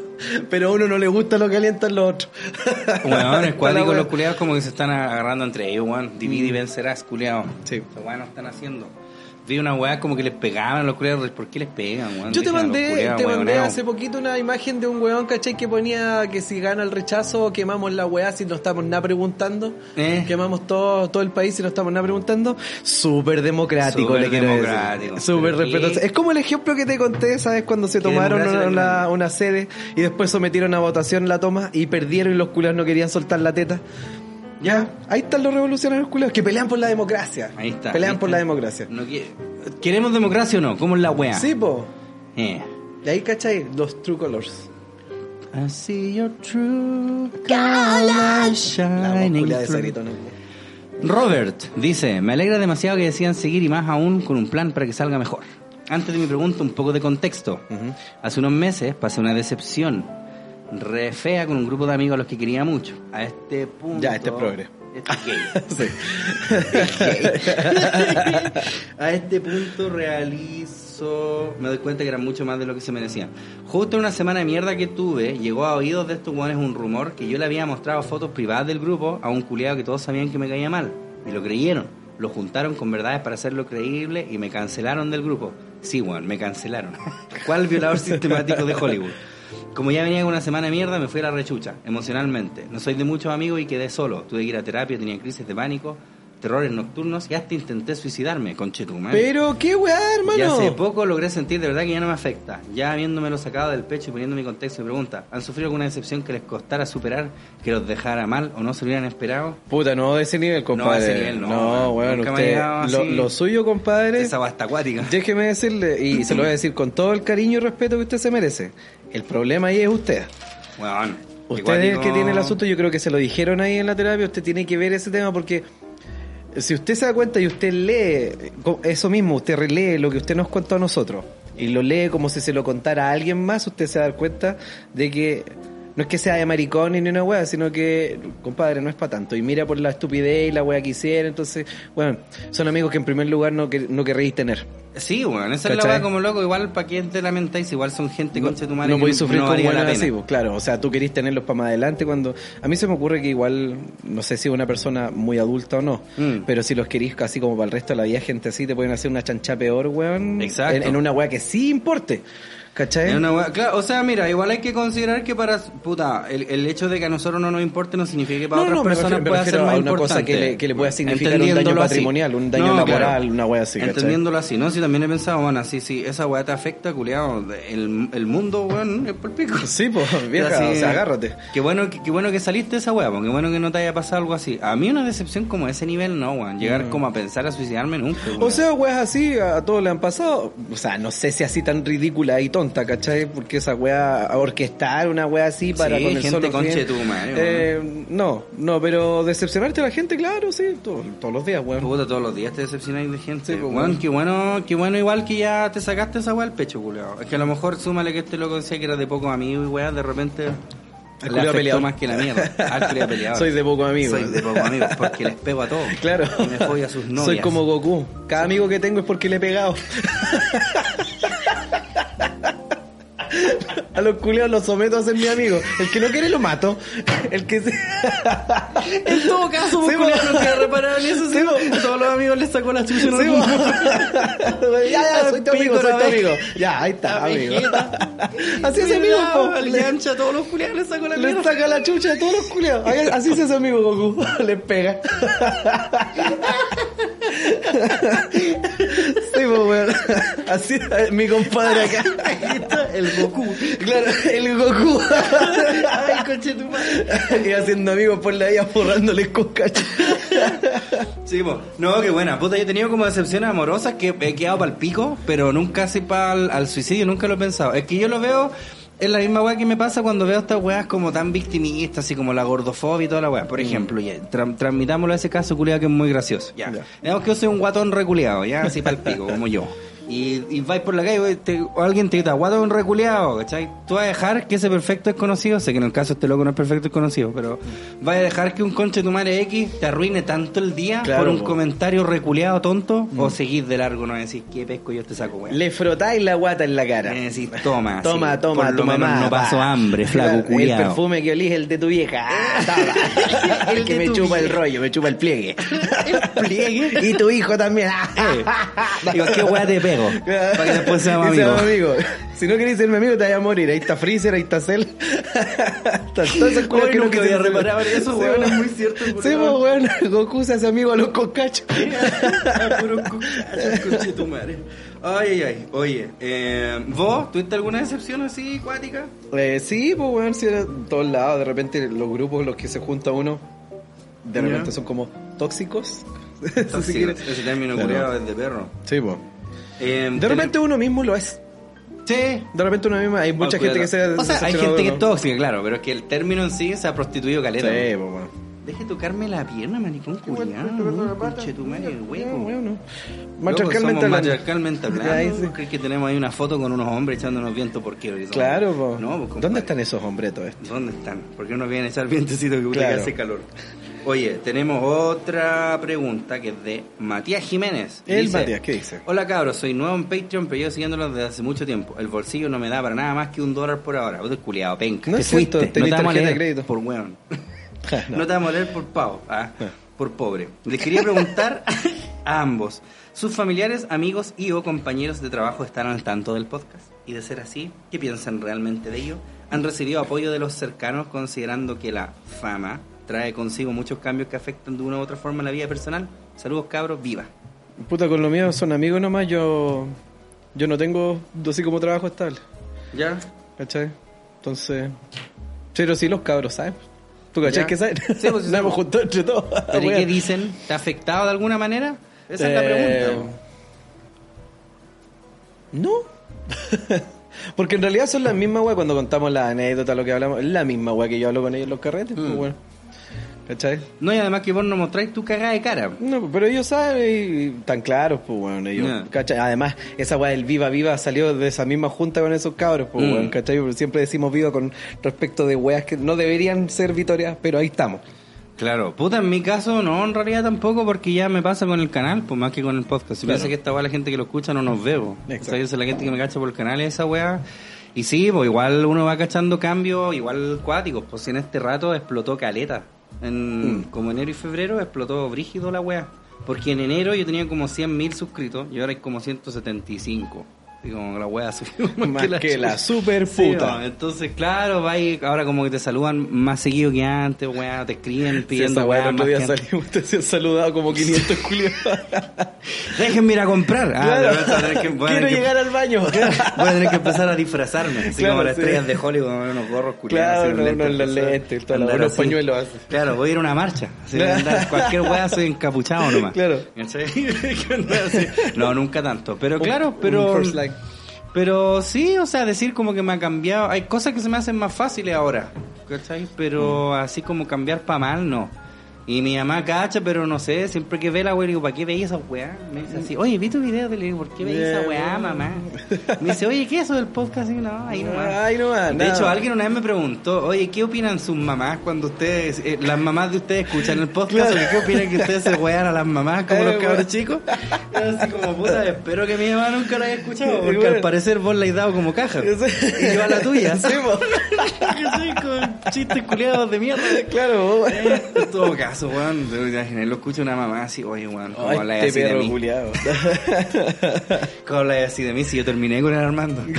pero a uno no le gusta lo que alientan los otros. *laughs* La
cuático
wea.
los culiados como que se están agarrando entre ellos, weón. Divide y vencerás, culiados.
Sí.
Weón no están haciendo. Vi una weá como que les pegaban a los culiados. ¿Por qué les pegan, weón?
Yo te mandé, te mandé hace poquito una imagen de un weón, ¿cachai? Que ponía que si gana el rechazo quemamos la weá si no estamos nada preguntando.
Eh.
Quemamos todo, todo el país si no estamos nada preguntando. Súper democrático,
Súper
le quiero decir.
democrático.
Súper
Pero
respetuoso. Es como el ejemplo que te conté, ¿sabes? Cuando se tomaron una, una, una sede y después sometieron a votación la toma y perdieron y los culos no querían soltar la teta. Ya, ahí están los revolucionarios culos que pelean por la democracia.
Ahí está.
Pelean
¿viste?
por la democracia.
No qui- ¿Queremos democracia o no? ¿Cómo es la weá?
Sí, po.
Eh.
Y ahí, ¿cachai? Los true colors.
I see your true
Colors.
La
shining
culia de grito, ¿no?
Robert dice, me alegra demasiado que decidan seguir y más aún con un plan para que salga mejor. Antes de mi pregunta, un poco de contexto. Hace unos meses pasé una decepción re fea con un grupo de amigos a los que quería mucho. A este punto...
Ya, este es progre.
Este es gay. *laughs* *laughs* a este punto realizo, me doy cuenta que era mucho más de lo que se merecían. Justo en una semana de mierda que tuve, llegó a oídos de estos guanes un rumor que yo le había mostrado fotos privadas del grupo a un culiado que todos sabían que me caía mal. Y lo creyeron. Lo juntaron con verdades para hacerlo creíble y me cancelaron del grupo. Sí, weón, me cancelaron. ¿Cuál violador sistemático de Hollywood? Como ya venía con una semana de mierda, me fui a la rechucha, emocionalmente. No soy de muchos amigos y quedé solo. Tuve que ir a terapia, tenía crisis de pánico, terrores nocturnos y hasta intenté suicidarme, conchetumare.
Pero qué weá, hermano.
Y hace poco logré sentir de verdad que ya no me afecta. Ya habiéndomelo sacado del pecho y poniendo mi contexto y pregunta, ¿han sufrido alguna decepción que les costara superar, que los dejara mal o no se lo hubieran esperado?
Puta, no de ese nivel, compadre.
No, ese nivel no,
No, bueno, usted, lo, suyo, compadre.
Esa basta acuática. *laughs*
Déjeme decirle, y se lo voy a decir con todo el cariño y respeto que usted se merece. El problema ahí es usted.
Weón,
Usted es el que tiene el asunto, yo creo que se lo dijeron ahí en la terapia, usted tiene que ver ese tema porque si usted se da cuenta y usted lee eso mismo, usted relee lo que usted nos contó a nosotros y lo lee como si se lo contara a alguien más, usted se va a dar cuenta de que no es que sea de maricones ni una wea, sino que, compadre, no es para tanto. Y mira por la estupidez y la wea que hicieron. Entonces, bueno, son amigos que en primer lugar no, que, no querréis tener.
Sí, weón, esa es la weá como loco. Igual, ¿para qué te lamentáis? Igual son gente
No,
concha tu madre.
no podéis sufrir
no
con
la
weones
pena.
así, pues, claro. O sea, tú querís tenerlos para más adelante cuando... A mí se me ocurre que igual, no sé si una persona muy adulta o no,
Mm.
pero si los querís casi como para el resto de la vida, gente así, te pueden hacer una chancha peor, weón.
Exacto.
En, en una weá que sí importe. ¿Cachai?
Es una weá- claro, o sea, mira, igual hay que considerar que para, puta, el, el hecho de que a nosotros no nos importe no significa que para
No,
otras
no,
personas
refiero-
pueda ser más
una cosa que le- que le pueda significar un daño
así.
patrimonial, un daño laboral, una weá así, ¿cachai?
Entendiéndolo así, ¿no? Si también he pensado, bueno, sí, sí, esa weá te afecta, culiado, el, el mundo, weón, es por el pico. *laughs*
Sí, pues, vieja,
Así,
o sea, agárrate.
Qué bueno, que- qué bueno que saliste de esa weá, porque bueno que no te haya pasado algo así. A mí una decepción como ese nivel, no, weón. Llegar como a pensar a suicidarme nunca.
Mm. O sea, weas así, a todos le han pasado. O sea, no sé si así tan ridícula y tonta, ¿cachai? Porque esa wea, a orquestar una wea así para
Sí,
con el
gente
solo
conche tu madre,
Eh, no, no, pero decepcionarte a la gente, claro, sí, todo- todos los días, weón.
Puta, todos los días te decepcionáis de gente.
Sí, pues,
Weón, qué bueno, qué bueno igual que ya te sacaste esa weá al pecho, culiao. Es que a lo mejor súmale que este loco decía que era de pocos amigos y weá, de repente le afectó
peleador.
más que la mierda. *laughs*
Soy de pocos amigos.
Soy de pocos amigos, porque les pego a todos. *laughs*
Claro.
Y me follo a sus novias.
Soy como Goku. Cada amigo que tengo es porque le he pegado. *laughs* A los culeados los someto a ser mi amigo. El que no quiere lo mato. El que se...
En todo caso, vos
Sí,
culiao,
vos.
nunca repararon eso.
Sí,
sí, todos los amigos les sacó la chucha.
Sí, *laughs* ya, ya, soy tu amigo, soy tu amigo. Ya, ahí está, amigo. *laughs* Así es amigo, po.
Al gancha a todos los culiados les sacó la
Le
mierda.
saca la chucha a todos los culiados. Así se hace amigo Goku. *laughs* Le pega. Pues, weón. *laughs* Así es mi compadre acá. *laughs*
El Goku.
Claro, el Goku. *laughs*
Ay, coche tu madre.
y haciendo amigos por la vida forrándoles con cacho.
Sí, po. no, qué buena. Puta, yo he tenido como decepciones amorosas que he quedado para el pico, pero nunca así para al suicidio, nunca lo he pensado. Es que yo lo veo, es la misma weá que me pasa cuando veo estas weas como tan victimistas, así como la gordofobia y toda la weá. Por ejemplo, ya, tra- transmitámoslo a ese caso culiado que es muy gracioso. Ya.
Ya.
Digamos que yo soy un guatón reculeado, ya, así para el pico, como yo. Y, y vais por la calle te- o alguien te grita, guatón reculeado, ¿cachai? Tú vas a dejar que ese perfecto desconocido, sé que en el caso este loco no es perfecto desconocido, pero vas a dejar que un conche de tu madre X te arruine tanto el día
Claro,
por un
po.
comentario reculeado tonto o seguís de largo, no decís, ¿qué pesco yo te saco, weón?
Le frotáis la guata en la cara.
Decís, toma, *laughs*
Toma,
sí,
toma,
por lo menos
mamá.
no paso
va.
hambre, *laughs* flaco
Claro,
culiado.
El perfume que olís el de tu vieja. Ah. *laughs*
El
que me chupa el rollo, me chupa el pliegue.
El pliegue.
y tu hijo también.
Digo, ¿qué weá te pego? *laughs* Para que después seamos amigos.
amigos. Si no querés ser mi amigo, te vas a morir. Ahí está Freezer, ahí está Cell. *laughs* Culiados
Hoy
que no
nunca había reparado eso,
Sí,
weón, es muy cierto,
Sí, pues, weón. *laughs* Goku se hace amigo a los cocachos.
Puro cucacho, conche tu madre. Ay, ay, ay. Oye, eh, ¿vos tuviste alguna decepción así, cuática?
Eh, sí, pues, weón, sí, en todos lados. De repente, los grupos en los que se junta uno, de repente son como tóxicos.
Tóxico,
Si quieres.
Ese término
Claro.
culiado es de perro.
Sí, pues.
Eh,
De repente uno mismo lo es.
Sí.
De repente uno mismo, hay mucha
Oh,
gente que se.
O sea, hay gente que es tóxica, claro, pero es que el término en sí se ha prostituido caleta.
Sí, pues, weón.
Deje tocarme la pierna, maricón culiado. Conche tu madre. Loco,
Matriarcalmente
somos
hablando.
matriarcalmente *laughs* hablando. ¿Crees que tenemos ahí una foto con unos hombres echándonos viento por qué?
Claro, po.
No, pues.
¿Dónde están esos hombretos estos?
¿Dónde están? ¿Por qué no vienen a echar vientecito que
Claro.
que hace calor? Oye, tenemos otra pregunta que es de Matías Jiménez.
El
Dice,
Matías, ¿qué dice?
Hola cabros, soy nuevo en Patreon, pero yo siguiéndolo desde hace mucho tiempo. El bolsillo no me da para nada más que un dólar por ahora. Vos culiado, penca.
No
te fuiste. no te vamos a
tarjeta de
leer
crédito.
por weón. *laughs*
No.
No te vamos a leer por pavo, ah, por pobre. Les quería preguntar *laughs* a ambos. ¿Sus familiares, amigos y o compañeros de trabajo están al tanto del podcast? Y de ser así, ¿qué piensan realmente de ello? ¿Han recibido apoyo de los cercanos considerando que la fama trae consigo muchos cambios que afectan de una u otra forma la vida personal? Saludos cabros, viva.
Puta, con lo mío son amigos nomás. Yo, yo no tengo así como trabajo estable.
¿Ya?
¿Cachai? Entonces. Pero sí los cabros, ¿sabes? ¿Tú cachai que sabes?
Sí, pues, sí, *laughs*
juntado entre todos. *laughs*
¿Pero qué dicen? ¿Te ha afectado de alguna manera? Esa es la
Eh,
pregunta.
No. *laughs* Porque en realidad son las mismas weas cuando contamos la anécdota, lo que hablamos. Es la misma wea que yo hablo con ellos en los carretes. pues,
Mm.
¿Cachai?
No, y además que vos no mostráis tu cagada de cara.
No, pero ellos saben y tan claros, pues, ellos. ¿cachai? Además, esa weá del Viva Viva salió de esa misma junta con esos cabros, pues,
Mm.
weón, ¿cachai? Porque Siempre decimos viva con respecto de weas que no deberían ser victorias, pero ahí estamos.
Claro, puta, en mi caso no, en realidad tampoco, porque ya me pasa con el canal, pues más que con el podcast. Si
Claro.
piensa que esta weá la gente que lo escucha no nos veo.
Exacto.
O sea, yo soy la gente que me cacha por el canal y esa weá. Y sí, pues igual uno va cachando cambios, igual cuáticos. Pues si en este rato explotó caleta. En,
Mm.
Como enero y febrero explotó brígido la weá. Porque en enero yo tenía como 100.000 suscritos y ahora hay como 175. Y como la weá *laughs* subió
Más que la
chucha.
super
Sí,
puta.
no, entonces, claro, va ahí, ahora como que te saludan más seguido que antes, weá, te escriben
Sí,
pidiendo
weá
weá.
el otro
más
día usted se ha saludado como *laughs* 500 culiados. *laughs*
Déjenme ir a comprar. Ah,
Claro.
a que- a
Quiero
que-
llegar al baño.
Voy a tener que empezar a disfrazarme, así
Claro,
como las
sí.
estrellas de Hollywood, unos gorros culiados.
Claro,
así,
no,
lentes,
no, los la- unos
así.
pañuelos así.
Claro, voy a ir a una marcha. así,
Claro.
andar- cualquier weá soy encapuchado nomás.
Claro.
Que así. No, nunca tanto. Pero claro, pero.
first like.
Pero sí, o sea, decir como que me ha cambiado. Hay cosas que se me hacen más fáciles ahora. ¿Cachai? Pero
Mm.
así como cambiar para mal, no. Y mi mamá cacha, pero no sé, siempre que ve la weá, digo, ¿para qué veis esa weá? Me dice así, oye, vi tu video, le digo, ¿por qué veis esa weá, mamá? *laughs* Me dice, oye, ¿qué es eso del podcast? Y no, ahí nomás.
Ahí nomás,
De hecho, alguien una vez me preguntó, oye, ¿qué opinan sus mamás cuando ustedes, eh, las mamás de ustedes escuchan el podcast?
Claro.
¿O ¿Qué opinan que ustedes se *laughs* wean a las mamás como
Eh,
los cabros chicos? Y así como, puta, espero que mi mamá nunca lo haya escuchado, porque
Bueno.
al parecer vos la has dado como caja. Y yo a la tuya. *laughs*
Sí.
Que soy con chistes culiados de mierda.
Claro, vos.
Eh, caso, weón, te imaginas, lo escucha una mamá así, oye, weón, ¿cómo hablas así de mí?
culiado. *laughs*
¿Cómo hablas así de mí si yo terminé con el Armando? *laughs*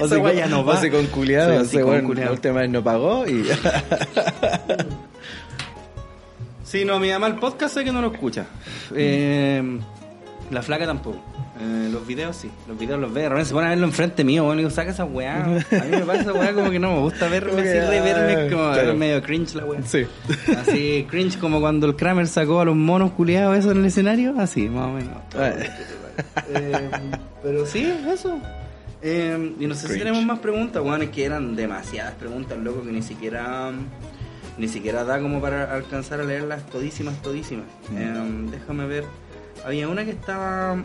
O sea,
weá ya no va.
O sea, con culiado. O sea,
con culiado.
la última vez no pagó y... *laughs*
Sí, no, mi mamá el podcast sé que no lo escucha. Eh, la flaca tampoco. Eh, los videos sí, los videos los ve. Repente se pone a verlo enfrente mío, bueno, y digo, saca esa weá. A mí me pasa esa weá como que no me gusta verme así, reverme,
ah,
como
claro.
medio cringe la weá.
Sí.
Así, cringe como cuando el Kramer sacó a los monos culiados eso en el escenario, así, más o menos. Eh, pero sí, eso. Eh, y no sé si tenemos más preguntas, bueno, es que eran demasiadas preguntas, loco, que ni siquiera ni siquiera da como para alcanzar a leerlas todísimas, todísimas. Eh, déjame ver. Había una que estaba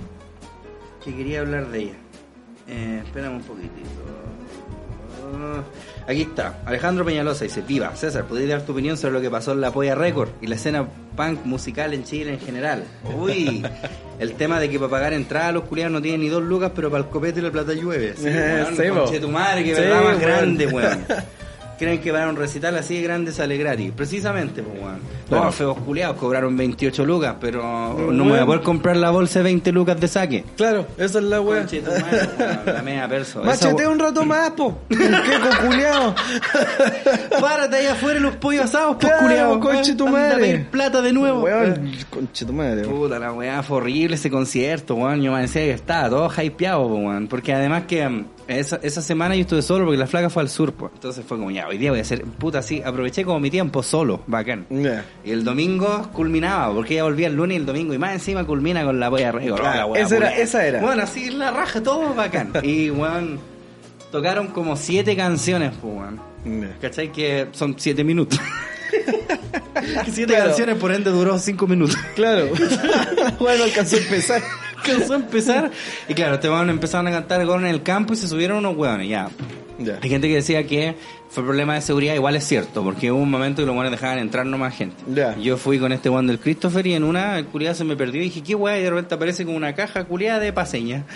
que quería hablar de ella. Eh, espérame un poquitito. Aquí está, Alejandro Peñalosa dice, viva, César, ¿podrías dar tu opinión sobre lo que pasó en la Polla Record y la escena punk musical en Chile en general? Uy, *laughs* el tema de que para pagar entrada los culiados no tienen ni dos lucas, pero para el copete la plata llueve. Sí, *laughs* weón,
Sí,
tu madre, que
Sí,
verdad más
weón.
grande, weón. *laughs* Creen que para un recital así de grande sale gratis. Precisamente, pues, weón.
Claro.
Los feos culiados cobraron 28 lucas, pero
No,
no me voy a poder comprar la bolsa de 20 lucas de saque.
Claro, esa es la
weón, la media perso. Esa we-
un rato más, po. ¿Qué culiado? *laughs*
Párate ahí afuera los pollos asados, pues,
Claro,
culiao.
conche tu
Anda a
madre.
pedir plata de nuevo.
Weón, conche tu madre. weón.
Puta, la weá fue horrible ese concierto, weón. Yo me decía que estaba todo hypeado, po, weón. Porque además que mm, esa, esa semana yo estuve solo porque la flaca fue al sur, pues. Entonces fue como, ya, hoy día voy a hacer, puta, así, aproveché como mi tiempo solo, bacán. Y el domingo culminaba, porque ella volvía el lunes y el domingo, y más encima culmina con la polla la weá
esa era- esa era.
Bueno, así la raja, todo bacán. *laughs* y, weón, tocaron como siete canciones, pues, weón.
Ya.
¿Cachai? Que son siete minutos. *laughs* Siete
Claro.
canciones, por ende, duró cinco minutos.
Claro. *laughs* bueno, alcanzó a empezar.
Alcanzó a empezar. Y claro, este weón empezaron a cantar gol en el campo y se subieron unos weones, ya.
Ya.
Hay gente que decía que fue problema de seguridad, igual es cierto, porque hubo un momento que los weones dejaban entrar no más gente.
Ya.
Yo fui con este weón del Christopher y en una el culiado se me perdió y dije, ¿qué weá? Y de repente aparece como una caja culiada de paseña. *laughs*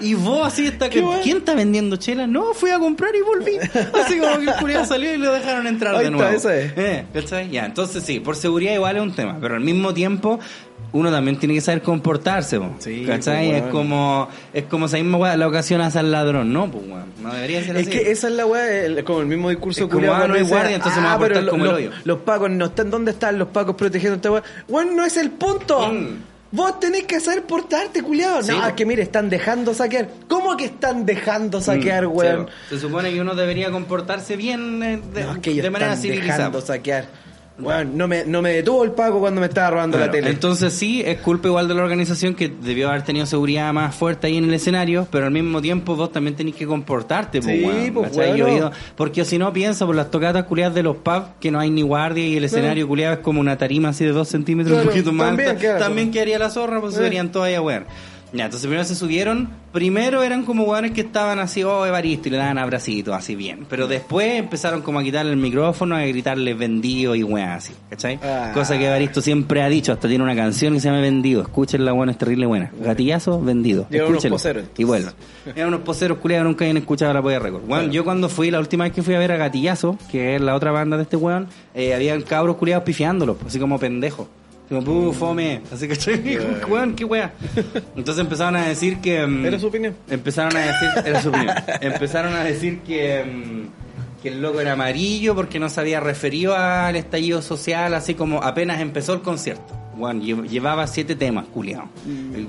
Y vos así está que, ¿quién está vendiendo chela? No, fui a comprar y volví. Así como que el culiado salió y lo dejaron entrar
Ahí
de
está,
nuevo.
esa es.
Eh. Ya, entonces sí, por seguridad igual es un tema, pero al mismo tiempo uno también tiene que saber comportarse, po,
Sí,
¿cachai?
pues,
es
weón.
como es como esa misma weá, la ocasión hace al ladrón, no, pues weón, no debería ser
Es
así.
que esa es la weá, el- como el mismo discurso
Es como,
culiao
ah, no hay guardia, entonces me voy a portar
pero
como el
lo-
hoyo".
Los pacos no están, ¿dónde están los pacos protegiendo a esta weá? Bueno, no es el punto.
Mm.
Vos tenés que saber portarte, culiado.
Sí,
no,
po.
es que mire, están dejando saquear. ¿Cómo que están dejando saquear,
Mm,
weón?
Se supone que uno debería comportarse bien eh, de,
no, es que
de manera civilizada.
dejando saquear. Bueno, no me, no me detuvo el pago cuando me estaba robando la tele.
Entonces sí, es culpa igual de la organización que debió haber tenido seguridad más fuerte ahí en el escenario, pero al mismo tiempo vos también tenés que comportarte, pues,
Sí,
weón,
pues,
¿cachai? Yo he
weón.
ido- porque si no piensa por las tocatas culiadas de los pubs, que no hay ni guardia y el escenario culiado es como una tarima así de dos centímetros, un poquito más
también
alta, también quedaría la zorra, pues se
Eh.
verían todas ahí a weón. Ya, entonces primero se subieron, primero eran como weones que estaban así, oh, Evaristo, y le daban abracitos, así bien. Pero después empezaron como a quitarle el micrófono, a gritarle vendido y weón así, ¿cachai?
Ah.
Cosa que Evaristo siempre ha dicho, hasta tiene una canción que se llama Vendido. Escúchenla, bueno, es terrible buena. Gatillazo, vendido.
Llegaron unos poseros.
Y vuelvan. Eran unos poseros culiados, nunca habían escuchado la polla récord. Bueno, yo cuando fui, la última vez que fui a ver a Gatillazo, que es la otra banda de este weón, eh, habían cabros culiados pifiándolos, así como pendejos. Como, puh, fome. Así que, weón, qué wea. Entonces empezaron a decir que. mm,
Era su opinión.
Empezaron a decir, era su opinión. *laughs* Empezaron a decir que, mm, que el loco era amarillo porque no se había referido al estallido social, así como apenas empezó el concierto. Bueno, lle- llevaba siete temas, culiao.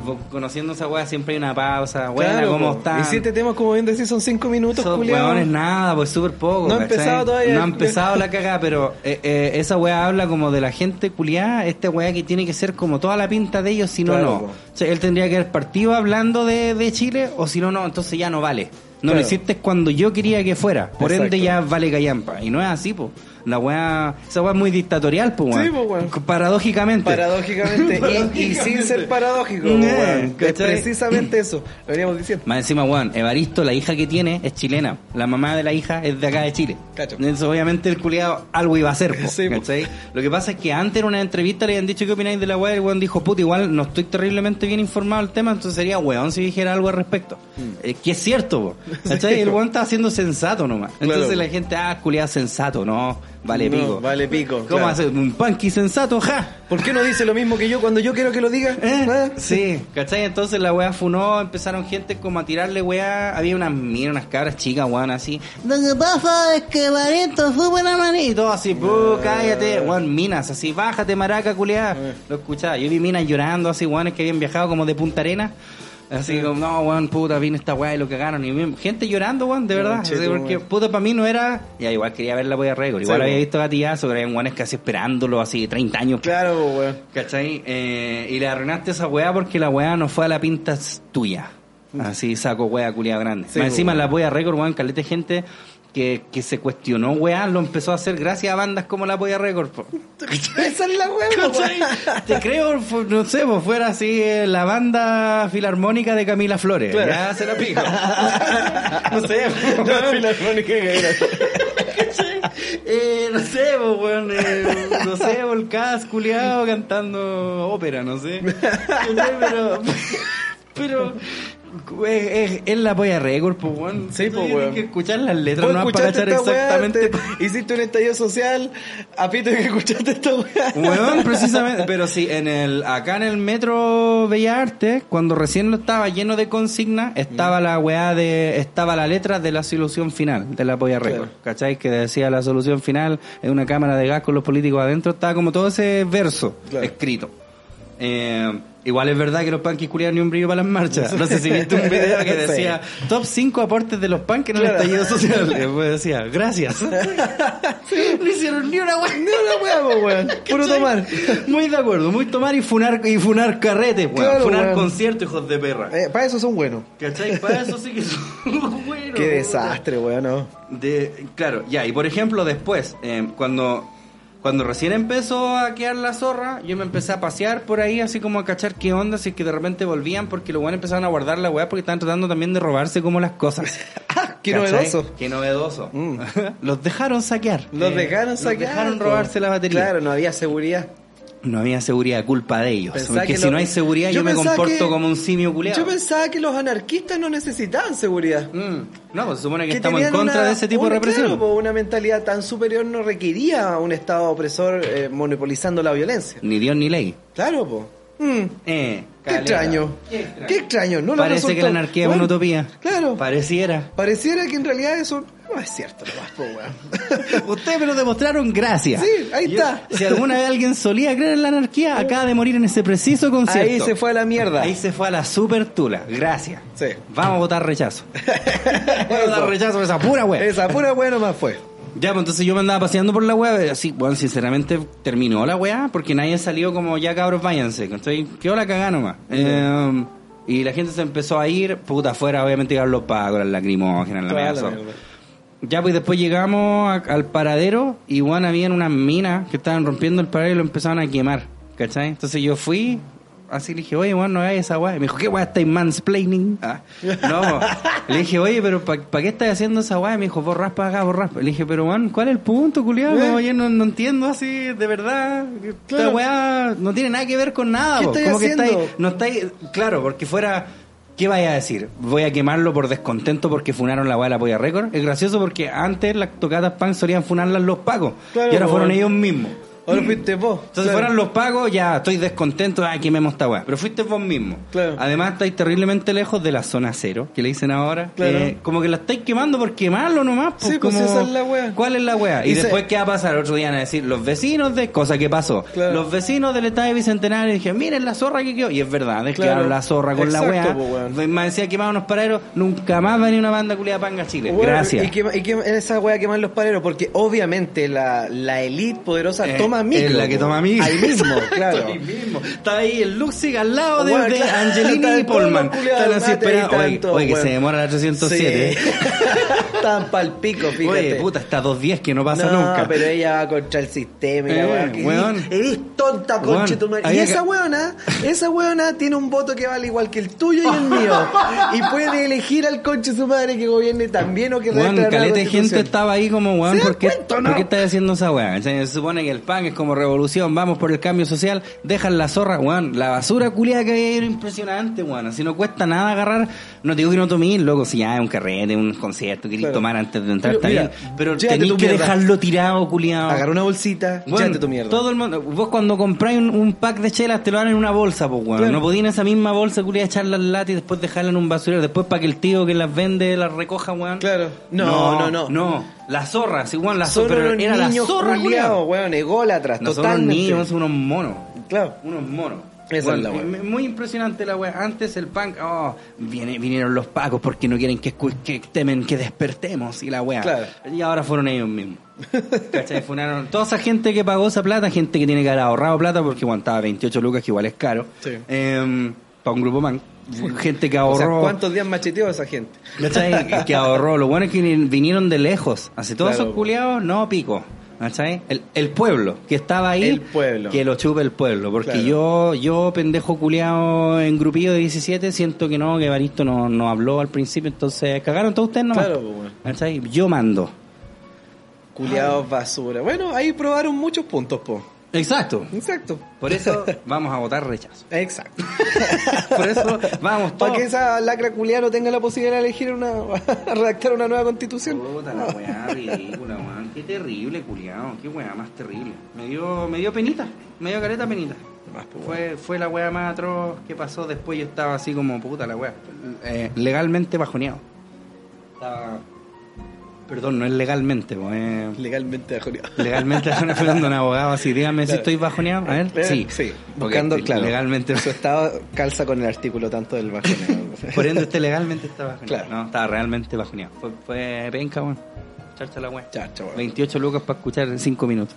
Vos Conociendo esa weá siempre hay una pausa. Buena,
Mm. Claro,
¿cómo
po.
está?
Y siete temas, como bien decís, son cinco minutos,
Esos
culiao.
weones nada, pues súper poco.
No ha empezado todavía.
No ha empezado la cagada, pero eh, eh, esa weá habla como de la gente culiada, esta weá que tiene que ser como toda la pinta de ellos, si no,
Claro,
no. O sea, él tendría que haber partido hablando de, de Chile, o si no, no, entonces ya no vale. No lo
Claro.
hiciste cuando yo quería que fuera. Por
Exacto.
ende ya vale callampa. Y no es así, pues. La weá, esa weá es muy dictatorial, pues,
Sí, po, weón.
Paradójicamente.
Paradójicamente. y, *laughs* y sin ser paradójico,
Eh,
weón. Es precisamente eso. Lo veníamos diciendo.
Más encima, weón, Evaristo, la hija que tiene es chilena. La mamá de la hija es de acá de Chile.
Cacho.
Entonces, obviamente, el culiado algo iba a hacer, po, *laughs*
Sí.
¿cachai? Lo que pasa es que antes en una entrevista le habían dicho qué opináis de la weá. y El weón dijo, puta, igual no estoy terriblemente bien informado del tema, entonces sería weón si dijera algo al respecto. Eh, que es cierto, po, *laughs* ¿cachai? el weón está haciendo sensato nomás. Entonces
Claro.
la gente, ah, culiado sensato, no, vale
No,
pico.
vale pico,
¿Cómo
claro.
hace un punky sensato, ja?
¿Por qué no dice lo mismo que yo cuando yo quiero que lo diga?
¿Eh?
¿Ah?
Sí, ¿cachai? Entonces la weá funó, empezaron gente como a tirarle weá, había unas minas, unas cabras chicas, weón, así. Lo que pasa es que Barito fue buena manito, así, pu, cállate, weón, minas, así, bájate maraca, culiada. Lo escuchaba, yo vi minas llorando, así, weones que habían viajado como de Punta Arena. Así como, no, weón, puta, vino esta weá y lo cagaron. Y gente llorando, weón, de verdad. porque,
weón.
puta, para mí no era. Ya, igual quería ver la polla récord. Igual
Sí,
había visto gatillazo, que habían weones casi esperándolo, así, 30 años.
Claro, weón.
¿Cachai? Eh, y le arruinaste esa weá porque la weá no fue a la pinta tuya. Así saco weá culiado grande.
Sí,
Más encima
weón.
la polla récord, weón, caleta de gente que, que se cuestionó weá, lo empezó a hacer gracias a bandas como la polla récord. po. *laughs*
Esa es la
¿Cachai? Te creo, no sé, pues fuera así eh, la banda filarmónica de Camila Flores.
Claro.
Ya se la pico. *laughs* no sé, po,
La filarmónica que era.
Eh, no sé, pues, weón, eh, no sé, Volcás, culiado, cantando ópera, no sé. No sé, pero, *laughs* pero, es, es, es la polla récord, pues, weón.
Sí, pues,
tienes
weón.
que escuchar las letras, no para cachar exactamente.
te- hiciste *laughs* un estallido social, a pito que escuchaste esta weá.
Weón, *laughs* precisamente, pero sí, en el, acá en el metro Bellas Artes, cuando recién lo estaba lleno de consignas, estaba la weá de, estaba la letra de la solución final de la polla récord,
Claro.
¿cachai? Que decía la solución final en una cámara de gas con los políticos adentro, estaba como todo ese verso
Claro.
escrito. Eh, igual es verdad que los punkies culiaron ni un brillo para las marchas. No sé si viste un video que *laughs*
Sí.
decía top 5 aportes de los punks en el
Claro.
estallido social. *laughs* Después decía, gracias. *laughs* no hicieron ni una weá.
Ni una weá, weón. Puro tomar.
Muy de acuerdo, muy tomar y funar y funar carretes, weón.
Claro,
funar
weón.
conciertos, hijos de perra.
Eh, para eso son buenos.
¿Cachai? Para eso sí que son buenos.
Qué desastre, weón, no.
De, claro, ya, y por ejemplo, después, eh, cuando, cuando recién empezó a quedar la zorra, yo me empecé a pasear por ahí, así como a cachar qué onda, es que de repente volvían, porque los buenos empezaron a guardar la weá porque estaban tratando también de robarse como las cosas. *laughs*
Qué
¿Cachai?
novedoso.
Qué novedoso.
Mm. *laughs*
los dejaron saquear.
Los
Eh,
dejaron sacar.
Los dejaron robarse la batería.
Claro, no había seguridad.
No había seguridad, culpa de ellos.
Pensaba
porque
que
si
lo-
no hay seguridad, yo, me comporto
que-
como un simio culeado.
Yo pensaba que los anarquistas no necesitaban seguridad.
Mm, No, pues se supone que,
Que
estamos en contra
una-
de ese tipo de represión.
claro, po, una mentalidad tan superior no requería un Estado opresor eh, monopolizando la violencia.
Ni Dios ni ley.
Claro, po. Mm,
Eh,
qué,
caleta.
extraño. qué extraño. No lo
Parece
resultó.
que la anarquía es una utopía.
Claro.
Pareciera.
Pareciera que en realidad eso no es cierto, weón. *laughs*
Ustedes me lo demostraron gracias.
Sí, ahí
Yo-
está.
Si alguna vez alguien solía creer en la anarquía, acaba de morir en ese preciso concierto.
Ahí se fue a la mierda.
Ahí se fue a la super tula. Gracias.
Sí.
Vamos a votar rechazo. *laughs* Vamos a votar rechazo esa pura wea.
Esa pura weá nomás fue.
Ya, pues entonces yo me andaba paseando por la weá, así, bueno, sinceramente terminó la weá, porque nadie salió como ya cabros váyanse, ¿cachai? Quedó la cagada nomás. Eh, y la gente se empezó a ir, puta, afuera obviamente llegaron los pagos, las lacrimógenas, la mierda. Ya, pues después llegamos a- al paradero y bueno, habían unas minas que estaban rompiendo el paradero y lo empezaban a quemar, ¿cachai? Entonces yo fui, así le dije, oye, bueno, no hagas esa weá. Y me dijo, ¿qué weá estáis mansplaining? Ah, no, le dije, oye, pero ¿para qué estás haciendo esa weá? Y me dijo, vos raspa acá, vos raspa. Le dije, pero bueno, ¿cuál es el punto, culiado?
Eh.
Oye, no, no entiendo así, de verdad. Esta
Claro.
weá no tiene nada que ver con nada,
¿Qué estáis
que
haciendo?
estáis, no estáis, claro, porque fuera... ¿Qué vaya a decir? ¿Voy a quemarlo por descontento porque funaron la weá de la polla récord? Es gracioso porque antes las tocadas pan solían funarlas los.
Claro,
y ahora fueron ellos mismos.
Ahora fuiste vos.
Entonces
Claro.
fueran los pagos, ya estoy descontento, ay, quememos esta weá. Pero fuiste vos mismo.
Claro.
Además estáis terriblemente lejos de la zona cero, que le dicen ahora.
Claro.
Eh, como que la estáis quemando por quemarlo nomás. Pues,
Sí, pues, esa es la weá.
¿Cuál es la weá? Y,
Y se-
después, ¿qué va a pasar? Otro día van a decir, los vecinos de... Cosa que pasó. Los vecinos del estadio Bicentenario dije, miren la zorra que quedó. Y es verdad, es
Claro.
la zorra con la weá.
po, weón.
Pues, Me decía quemaban unos paraderos, nunca más va a venir una banda culiada panga a Chile.
Bueno,
Gracias.
Y que, y que esa weá queman los pareros, porque obviamente la, la elite poderosa
Eh,
toma micro.
es la que toma micro.
Ahí mismo, *laughs* claro.
Ahí mismo. Está ahí el Luxig al lado de,
Bueno,
de
claro.
Angelini y Polman. Están así esperando. Oye,
tanto,
oye, que
weón.
se demora la 307.
Sí. *laughs* Están pa'l pico, *laughs* fíjate.
Oye, puta, está 210 que no pasa
no,
nunca.
pero ella va contra el sistema y
Eh,
que
weón.
Eres, tonta,
Weón,
conche tu madre. Y esa
que-
weona, esa weona tiene un voto que vale igual que el tuyo y el mío. Y puede elegir al conche su madre que gobierne también o que
Weón, caleta de gente estaba ahí como, weón,
¿Se dan
¿por qué,
no?
¿por qué estás haciendo esa weá? O sea, Se supone que el pan es como revolución, vamos por el cambio social, dejan la zorra, weón, la basura culiada que ahí era impresionante, weón, así no cuesta nada agarrar, no te digo que no tomís, loco, si ya es un carrete, un concierto, querés
Claro.
tomar antes de entrar,
Pero,
está
mira,
bien, pero tenés que
mierda.
dejarlo tirado, culiado.
Agarra una bolsita,
Bueno,
tu mierda.
Todo el mundo, vos cuando compráis un, un pack de chelas te lo dan en una bolsa, pues weón.
Claro.
No podías en esa misma bolsa culiada echarla al lata y después dejarla en un basurero. Después para que el tío que las vende las recoja, weón.
Claro. No, no, no.
No, la zorra, sí, weón, la
Son
zorra.
unos
Pero era la zorra,
culiados,
culiao.
weón, ególatras,
No son unos
totalmente.
niños, son unos monos.
Claro.
Unos monos.
Esa
Bueno,
es la weá.
m- Muy impresionante la weá. Antes el punk, oh, viene, vinieron los pacos porque no quieren que, que temen que despertemos y la weá.
Claro.
Y ahora fueron ellos mismos. ¿Cachai? Funaron toda esa gente que pagó esa plata, gente que tiene que haber ahorrado plata porque aguantaba 28 lucas, que igual es caro.
Sí.
para un grupo man. Gente que
O sea,
ahorró.
¿cuántos días macheteó esa gente?
¿Cachai? Que- que ahorró. Lo bueno es que vinieron de lejos. Así todos
Claro.
esos culiados, no pico. ¿Cachai? El, el pueblo que estaba ahí.
El pueblo.
Que lo chupe el pueblo. Porque
Claro.
yo, yo, pendejo culiado en grupillo de 17, siento que no, que Evaristo no, no habló al principio. Entonces, cagaron todos ustedes nomás.
Claro, pues.
Yo mando.
Culiados basura. Bueno, ahí probaron muchos puntos, po.
Exacto.
Exacto.
Por eso vamos a votar rechazo.
Exacto. *laughs*
Por eso vamos
Para
todos.
que esa lacra culiada no tenga la posibilidad de elegir una, *laughs* redactar una nueva constitución.
Puta la weá *laughs* ridícula, weón. Qué terrible, culiao. Qué weá más terrible. Me dio, me dio penita. Me dio careta penita.
Más, pues,
Fue, fue la weá más atroz que pasó. Después yo estaba así como puta la weá. Eh, legalmente bajoneado. Estaba. Perdón, no es legalmente, po, es
Legalmente bajoneado.
Legalmente están esperando un abogado así. Dígame si
Claro.
estoy bajoneado. A ver,
Eh,
sí.
Sí.
Porque
Buscando, claro.
Legalmente.
Su estado calza con el artículo tanto del bajoneado.
Por ende, usted legalmente está bajoneado.
Claro.
No, estaba realmente bajoneado. Fue, fue penca, weón. Charcha la weá.
Chacha, weón.
28 lucas para escuchar en 5 minutos.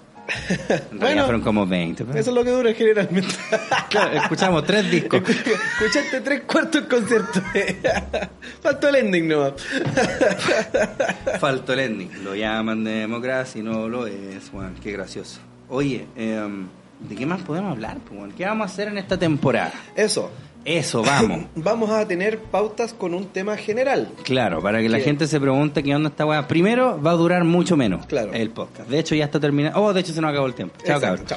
Bueno,
fueron como 20. pero-
Eso es lo que dura generalmente. *laughs*
Claro, escuchamos tres discos.
Escuchaste tres cuartos del concierto. *laughs* Faltó el ending nomás. *laughs*
Falto el ending. Lo llaman de democracia y no lo es, weón. Qué gracioso. Oye, em, ¿de qué más podemos hablar, pues? ¿Qué vamos a hacer en esta temporada?
Eso.
Eso, vamos. *laughs*
Vamos a tener pautas con un tema general.
Claro, para que la gente se pregunte qué onda esta weá. Primero, va a durar mucho menos
Claro.
el podcast. De hecho, ya está terminado. Oh, de hecho, se nos acabó el tiempo. Chao, cabrón. *laughs*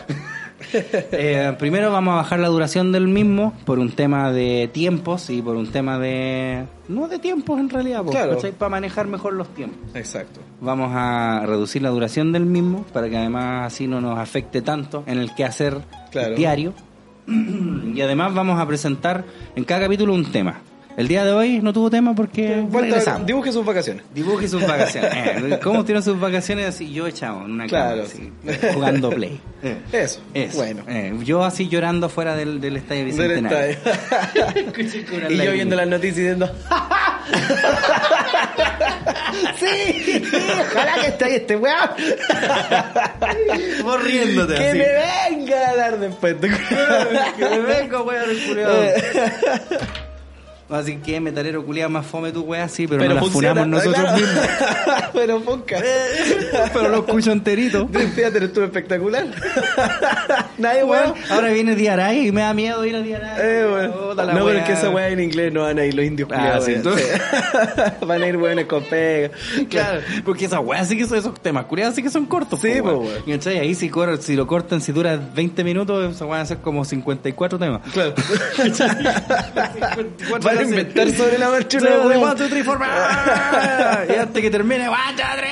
Eh, primero vamos a bajar la duración del mismo por un tema de tiempos y por un tema de... No de tiempos en realidad, po,
Claro.
Para manejar mejor los tiempos.
Exacto.
Vamos a reducir la duración del mismo para que además así no nos afecte tanto en el quehacer
Claro.
diario. Y además vamos a presentar en cada capítulo un tema. El día de hoy no tuvo tema porque regresamos.
dibuje sus vacaciones.
Dibuje sus vacaciones. *laughs* Eh, ¿Cómo tienen sus vacaciones así? Yo echado en una
Claro.
cama, así, jugando play. Eh,
Eso.
Eso.
Bueno.
Eh, yo así llorando fuera del, del estadio
Del
bicentenario.
estadio.
Con *laughs* una
y yo viendo las noticias diciendo, *laughs* sí, ojalá que esté ahí este weón.
Vos riéndote
Que
así.
me venga a dar después.
que me venga, weón, el. Así que metalero culiado más fome tu weá, sí, pero, no la funamos nosotros
claro.
mismos. *laughs*
pero ponca. *laughs*
pero lo escucho enterito. *laughs*
Theater estuvo espectacular. Nadie,
Weón, ahora viene Diaray y me da miedo ir a Diaray.
Eh,
la
No, pero
weá.
es que esa weá en inglés no van a ir los indios
Ah, sí, entonces-.
Van a ir weones con pega.
Claro, porque esas weas sí que son esos temas culiados sí que son cortos.
Sí,
po, weón. Y ¿cachai? ahí si, si lo cortan, si dura 20 minutos, esa van a ser como 54 temas.
Claro.
Van
Van a inventar sobre la marcha una
One,
weá.
two, three, four, five. Y antes que termine, one, two, three.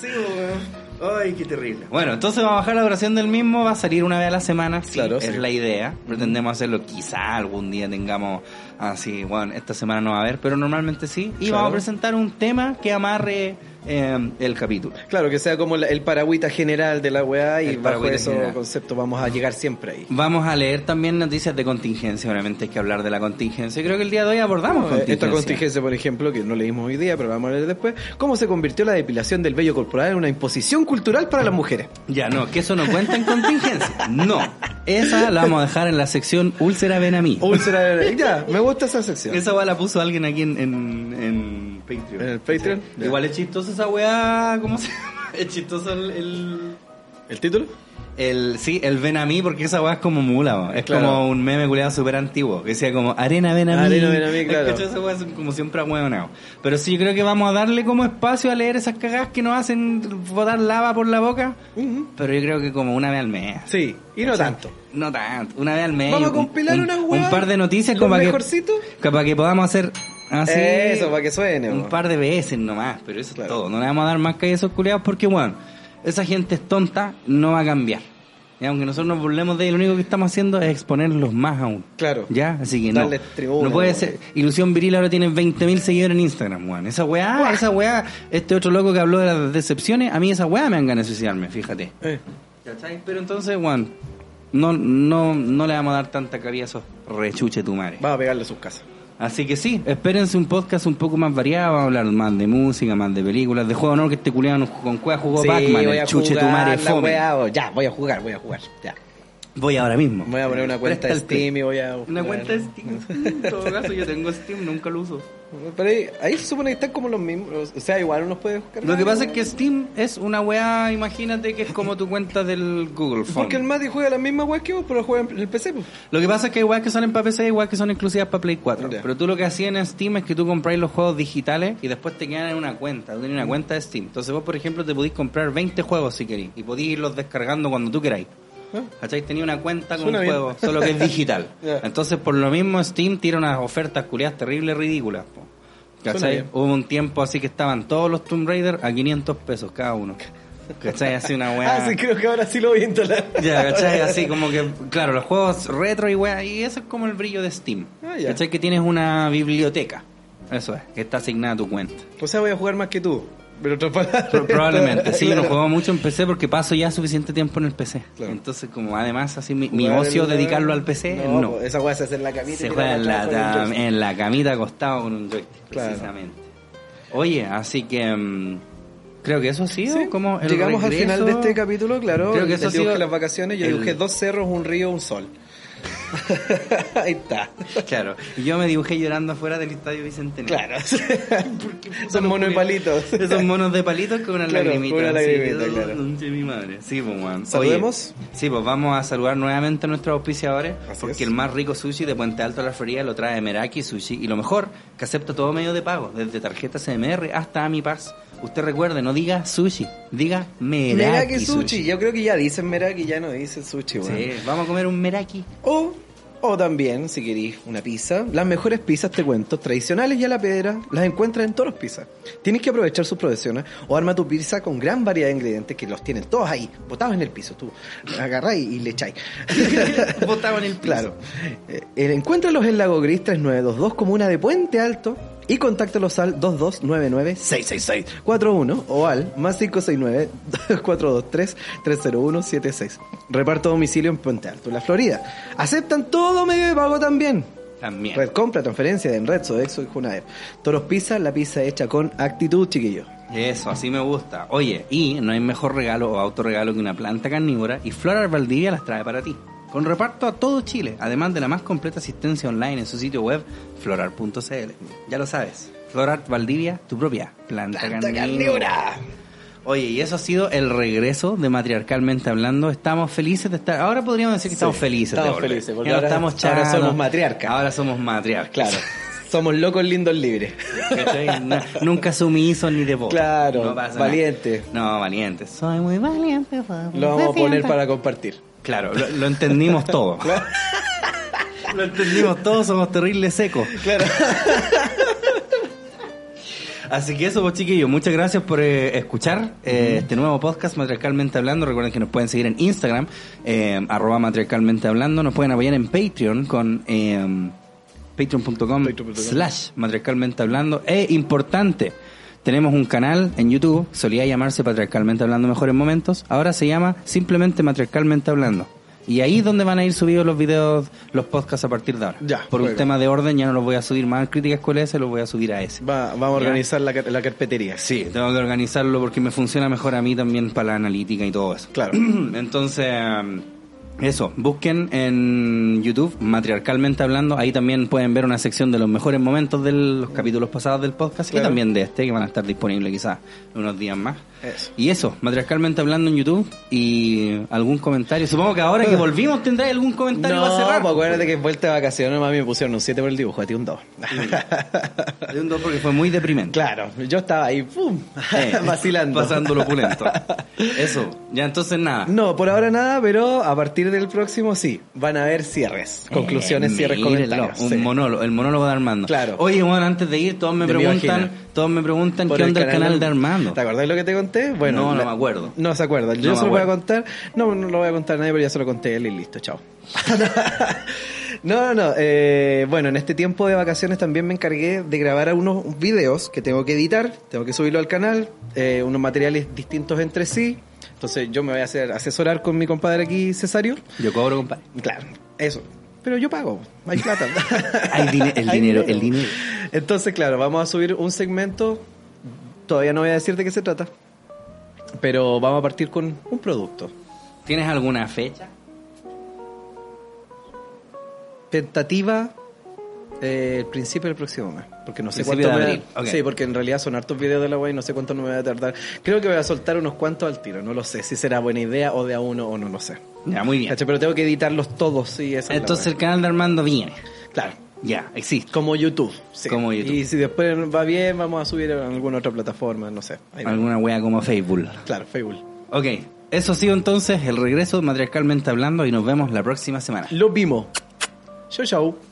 Sí, weón. Ay, qué terrible. Bueno, entonces vamos a bajar la duración del mismo, va a salir una vez a la semana, sí,
Claro,
es
sí.
la idea. Pretendemos hacerlo, quizá algún día tengamos así, bueno, esta semana no va a haber, pero normalmente sí. Y
Claro.
vamos a presentar un tema que amarre eh, el capítulo.
Claro, que sea como la- el paragüita general de la weá y
El
bajo esos conceptos vamos a llegar siempre ahí.
Vamos a leer también noticias de contingencia, obviamente hay que hablar de la contingencia. Creo que el día de hoy abordamos
Eh,
contingencia.
Esta contingencia, por ejemplo, que no leímos hoy día, pero vamos a leer después, cómo se convirtió la depilación del vello corporal en una imposición cultural para las mujeres.
Ya, no, que eso no cuenta en contingencia. No, esa la vamos a dejar en la sección úlcera ven a mí.
Úlcera, ya, me gusta esa sección.
Esa weá la puso alguien aquí en, en, en Patreon.
¿En el Patreon?
Sí. Igual es chistoso esa weá, ¿cómo se llama? *laughs* Es chistoso el, el,
¿El título?
El- sí, el ven a mí, porque esa weá es como mula, weá. es
Claro.
como un meme culiado súper antiguo, que decía como arena ven a mí.
Arena, ven a mí, claro.
Esa weá es como siempre ahueonado. Pero sí, yo creo que vamos a darle como espacio a leer esas cagadas que nos hacen botar lava por la boca, pero yo creo que como una vez al mes.
Sí, y no tanto.
No tanto, una vez al mes.
Vamos a
un-
compilar
un,
unas
un
weas,
par de noticias como para que, para que podamos hacer así.
Eso, para que suene.
Un
po.
par de veces nomás, pero eso
Claro.
es todo. No le vamos a dar más a esos culiados porque, bueno, esa gente es tonta, no va a cambiar. Y aunque nosotros nos burlemos de ellos, lo único que estamos haciendo es exponerlos más aún.
Claro.
¿Ya? Así que no.
Tribuna,
no puede
weón.
ser. Ilusión Viril ahora tiene 20.000 seguidores en Instagram, weón. Esa weá, esa weá, este otro loco que habló de las decepciones, a mí esa weá me dan ganas de suicidarme, fíjate.
Eh,
¿Cachai? Pero entonces, Juan, no, no, no le vamos a dar tanta cabida a esos rechuche tu madre.
vamos a pegarle a sus casas.
Así que sí, espérense un podcast un poco más variado, vamos a hablar más de música, más de películas, de juego, ¿no? Que este culiado con cueva jugó Pac-Man, el chuche tu madre fome.
weá, o- Ya, voy a jugar, voy a jugar. Ya.
Voy ahora mismo.
Voy a poner una cuenta de. Steam y voy a.
Una cuenta de Steam. En *laughs* todo caso, yo tengo Steam, nunca lo uso.
Pero ahí, ahí se supone que están como los mismos. O sea, igual uno puede buscar.
Lo que pasa es que Steam es una weá, imagínate que es como tu cuenta del Google Phone.
Porque el Mati juega la misma weá que vos, pero juega en el PC. pues.
Lo que pasa es que hay weas que salen para PC y hay weas que son exclusivas para Play 4.
Ya.
Pero tú lo que hacías en Steam es que tú compráis los juegos digitales y después te quedan en una cuenta. Tú tienes una cuenta de Steam. Entonces vos, por ejemplo, te podís comprar 20 juegos si queréis y podís irlos descargando cuando tú queráis.
Ah.
¿Cachai? Tenía una cuenta con
Suena
un
bien.
juego, solo que es digital. *laughs* Entonces, por lo mismo, Steam tira unas ofertas curiosas terribles, ridículas. po. ¿Cachai? Hubo un tiempo así que estaban todos los Tomb Raider a 500 pesos cada uno. ¿Cachai? Así una *laughs* weá.
Ah, sí, creo que ahora sí lo voy a instalar. *laughs*
Ya, ¿cachai? Así como que, claro, los juegos retro y weá, y eso es como el brillo de Steam.
Ah, ya.
¿Cachai? Que tienes una biblioteca. Eso es, que está asignada a tu cuenta.
O sea, voy a jugar más que tú. Pero
Probablemente, sí,
Claro.
no juego mucho en PC porque paso ya suficiente tiempo en el PC.
Claro.
Entonces, como además, así mi, ocio dedicarlo al PC, no.
pues, esa weá se hace en la camita.
Se juega en la, en camita acostado con un joystick,
Claro.
precisamente. Oye, así que mm, creo que eso ha sido
Sí,
como el
Llegamos al final de este capítulo, claro.
Creo que eso ha sido
las vacaciones. Yo
el-
dibujé dos cerros, un río, un sol. *laughs* Ahí está.
Claro, y yo me dibujé llorando afuera del estadio Bicentenario.
Claro. *laughs* Son monos de palitos.
Esos monos de palitos con una
Claro,
lagrimita.
con una
así,
lagrimita,
que-
claro.
Mi madre. Sí, pues.
¿Saludemos?
Oye, sí, pues vamos a saludar nuevamente a nuestros auspiciadores.
Así
porque
es.
el más rico sushi de Puente Alto a la Feria lo trae Meraki Sushi. Y lo mejor, que acepta todo medio de pago, desde tarjeta CMR hasta AmiPass. Usted recuerde, no diga sushi, diga Meraki,
Meraki
sushi.
sushi. Yo creo que ya dicen Meraki, ya no dicen sushi, weón.
Sí, vamos a comer un Meraki.
O, o también, si queréis una pizza, las mejores pizzas, te cuento, tradicionales y a la piedra, las encuentras en Toros Pizza. Tienes que aprovechar sus provisiones o arma tu pizza con gran variedad de ingredientes que los tienen todos ahí, botados en el piso. Tú agarráis y le echáis. *laughs*
Botado en el piso.
Claro. Eh, eh, encuéntralos en Lago Gris 3922, comuna de Puente Alto, y contáctalos al 2299-666-41 o al más 569-423-30176. *laughs* Reparto domicilio en Puente Alto, la Florida. Aceptan todo medio de pago también.
También.
Red compra, transferencia en Red, Sodexo y Junaer. Toros Pizza, la pizza hecha con actitud, chiquillos.
Eso, así me gusta. Oye, y no hay mejor regalo o autorregalo que una planta carnívora y Floral Valdivia las trae para ti. Con reparto a todo Chile, además de la más completa asistencia online en su sitio web florar.cl. Ya lo sabes, Florar Valdivia, tu propia planta, carnívora. Oye, y eso ha sido el regreso de Matriarcalmente Hablando. Estamos felices de estar. Ahora podríamos decir que estamos felices
estamos
de volver.
felices, porque
Ya
ahora-
estamos
ahora
chanos.
somos matriarcas.
Ahora somos matriarcas.
Claro. *laughs* Somos locos, lindos, libres.
No- nunca sumisos ni de voz.
Claro,
No pasa
valiente.
nada. No, valiente. Soy muy valiente.
Lo vamos a poner para compartir.
Claro, lo, lo entendimos todo. *laughs* lo entendimos todo, somos terribles secos.
Claro. *laughs*
Así que eso, pues chiquillos, muchas gracias por eh, escuchar eh, este nuevo podcast Matriarcalmente Hablando. Recuerden que nos pueden seguir en Instagram, eh, arroba Matriarcalmente Hablando. Nos pueden apoyar en Patreon con eh, patreon.com
Patreon.com.
slash Matriarcalmente Hablando. E importante, tenemos un canal en YouTube, solía llamarse Patriarcalmente Hablando Mejores Momentos, ahora se llama simplemente Matriarcalmente Hablando. Y ahí es donde van a ir subidos los videos, los podcasts a partir de ahora.
Ya,
Por un tema de orden ya no los voy a subir más al Crítica Escuela S, los voy a subir a ese.
Va- vamos a organizar la, car- la carpetería.
Sí, tengo que organizarlo porque me funciona mejor a mí también para la analítica y todo eso.
Claro. *clears throat*
Entonces, eso, busquen en YouTube, matriarcalmente hablando, ahí también pueden ver una sección de los mejores momentos de los capítulos pasados del podcast y también de este, que van a estar disponibles quizás unos días más.
Eso.
Y eso, matriarcalmente hablando en YouTube y algún comentario. Supongo que ahora que *laughs* volvimos tendrá algún comentario
No,
para cerrar.
pues acuérdate que en vuelta de vacaciones mami me pusieron un 7 por el dibujo, a ti un 2.
De un dos porque fue muy deprimente.
claro, yo estaba ahí, ¡pum!
Eh, *laughs*
vacilando.
Pasándolo opulento. *laughs* Eso, ya entonces nada.
No, por ahora nada, pero a partir del próximo sí, van a haber cierres, conclusiones,
Eh,
cierres,
mírenlo,
comentarios.
Un
sí.
monólogo, el monólogo de Armando.
Claro.
Oye, bueno, antes de ir, todos me
De
preguntan, todos me preguntan
Por
qué onda el canal de Armando.
¿Te acordás de lo que te conté? Bueno,
No, no
la-
me acuerdo.
No se acuerda. Yo
No
se lo voy a contar. No, no lo voy a contar a nadie, pero ya se lo conté a él y listo, chao. no, *laughs* no, no. eh, bueno, en este tiempo de vacaciones también me encargué de grabar unos videos que tengo que editar, tengo que subirlo al canal, eh, unos materiales distintos entre sí. Entonces yo me voy a hacer asesorar con mi compadre aquí, Cesario.
Yo cobro, compadre.
Claro, eso. Pero yo pago, hay plata. *laughs*
Hay dine- el *laughs*
Hay
dinero, el dinero.
Entonces, claro, vamos a subir un segmento. Todavía no voy a decir de qué se trata. Pero vamos a partir con un producto.
¿Tienes alguna fecha?
Tentativa eh, el principio del próximo mes. Porque no sé cuánto me va-
abril, ok.
Sí, porque en realidad son hartos videos de la web y no sé cuánto me voy a tardar. Creo que voy a soltar unos cuantos al tiro. No lo sé si será buena idea o de a uno o no lo sé.
Ya, muy bien.
Pero tengo que editarlos todos, sí, esa
Entonces el canal de Armando viene.
Claro.
Ya, existe.
Como YouTube. sí.
Como YouTube.
Y si después va bien, vamos a subir a alguna otra plataforma, no sé.
Alguna wea como Facebook.
Claro, Facebook.
Ok, eso ha sido entonces el regreso Matriarcalmente Hablando y nos vemos la próxima semana.
Lo vimos. Chau, chau.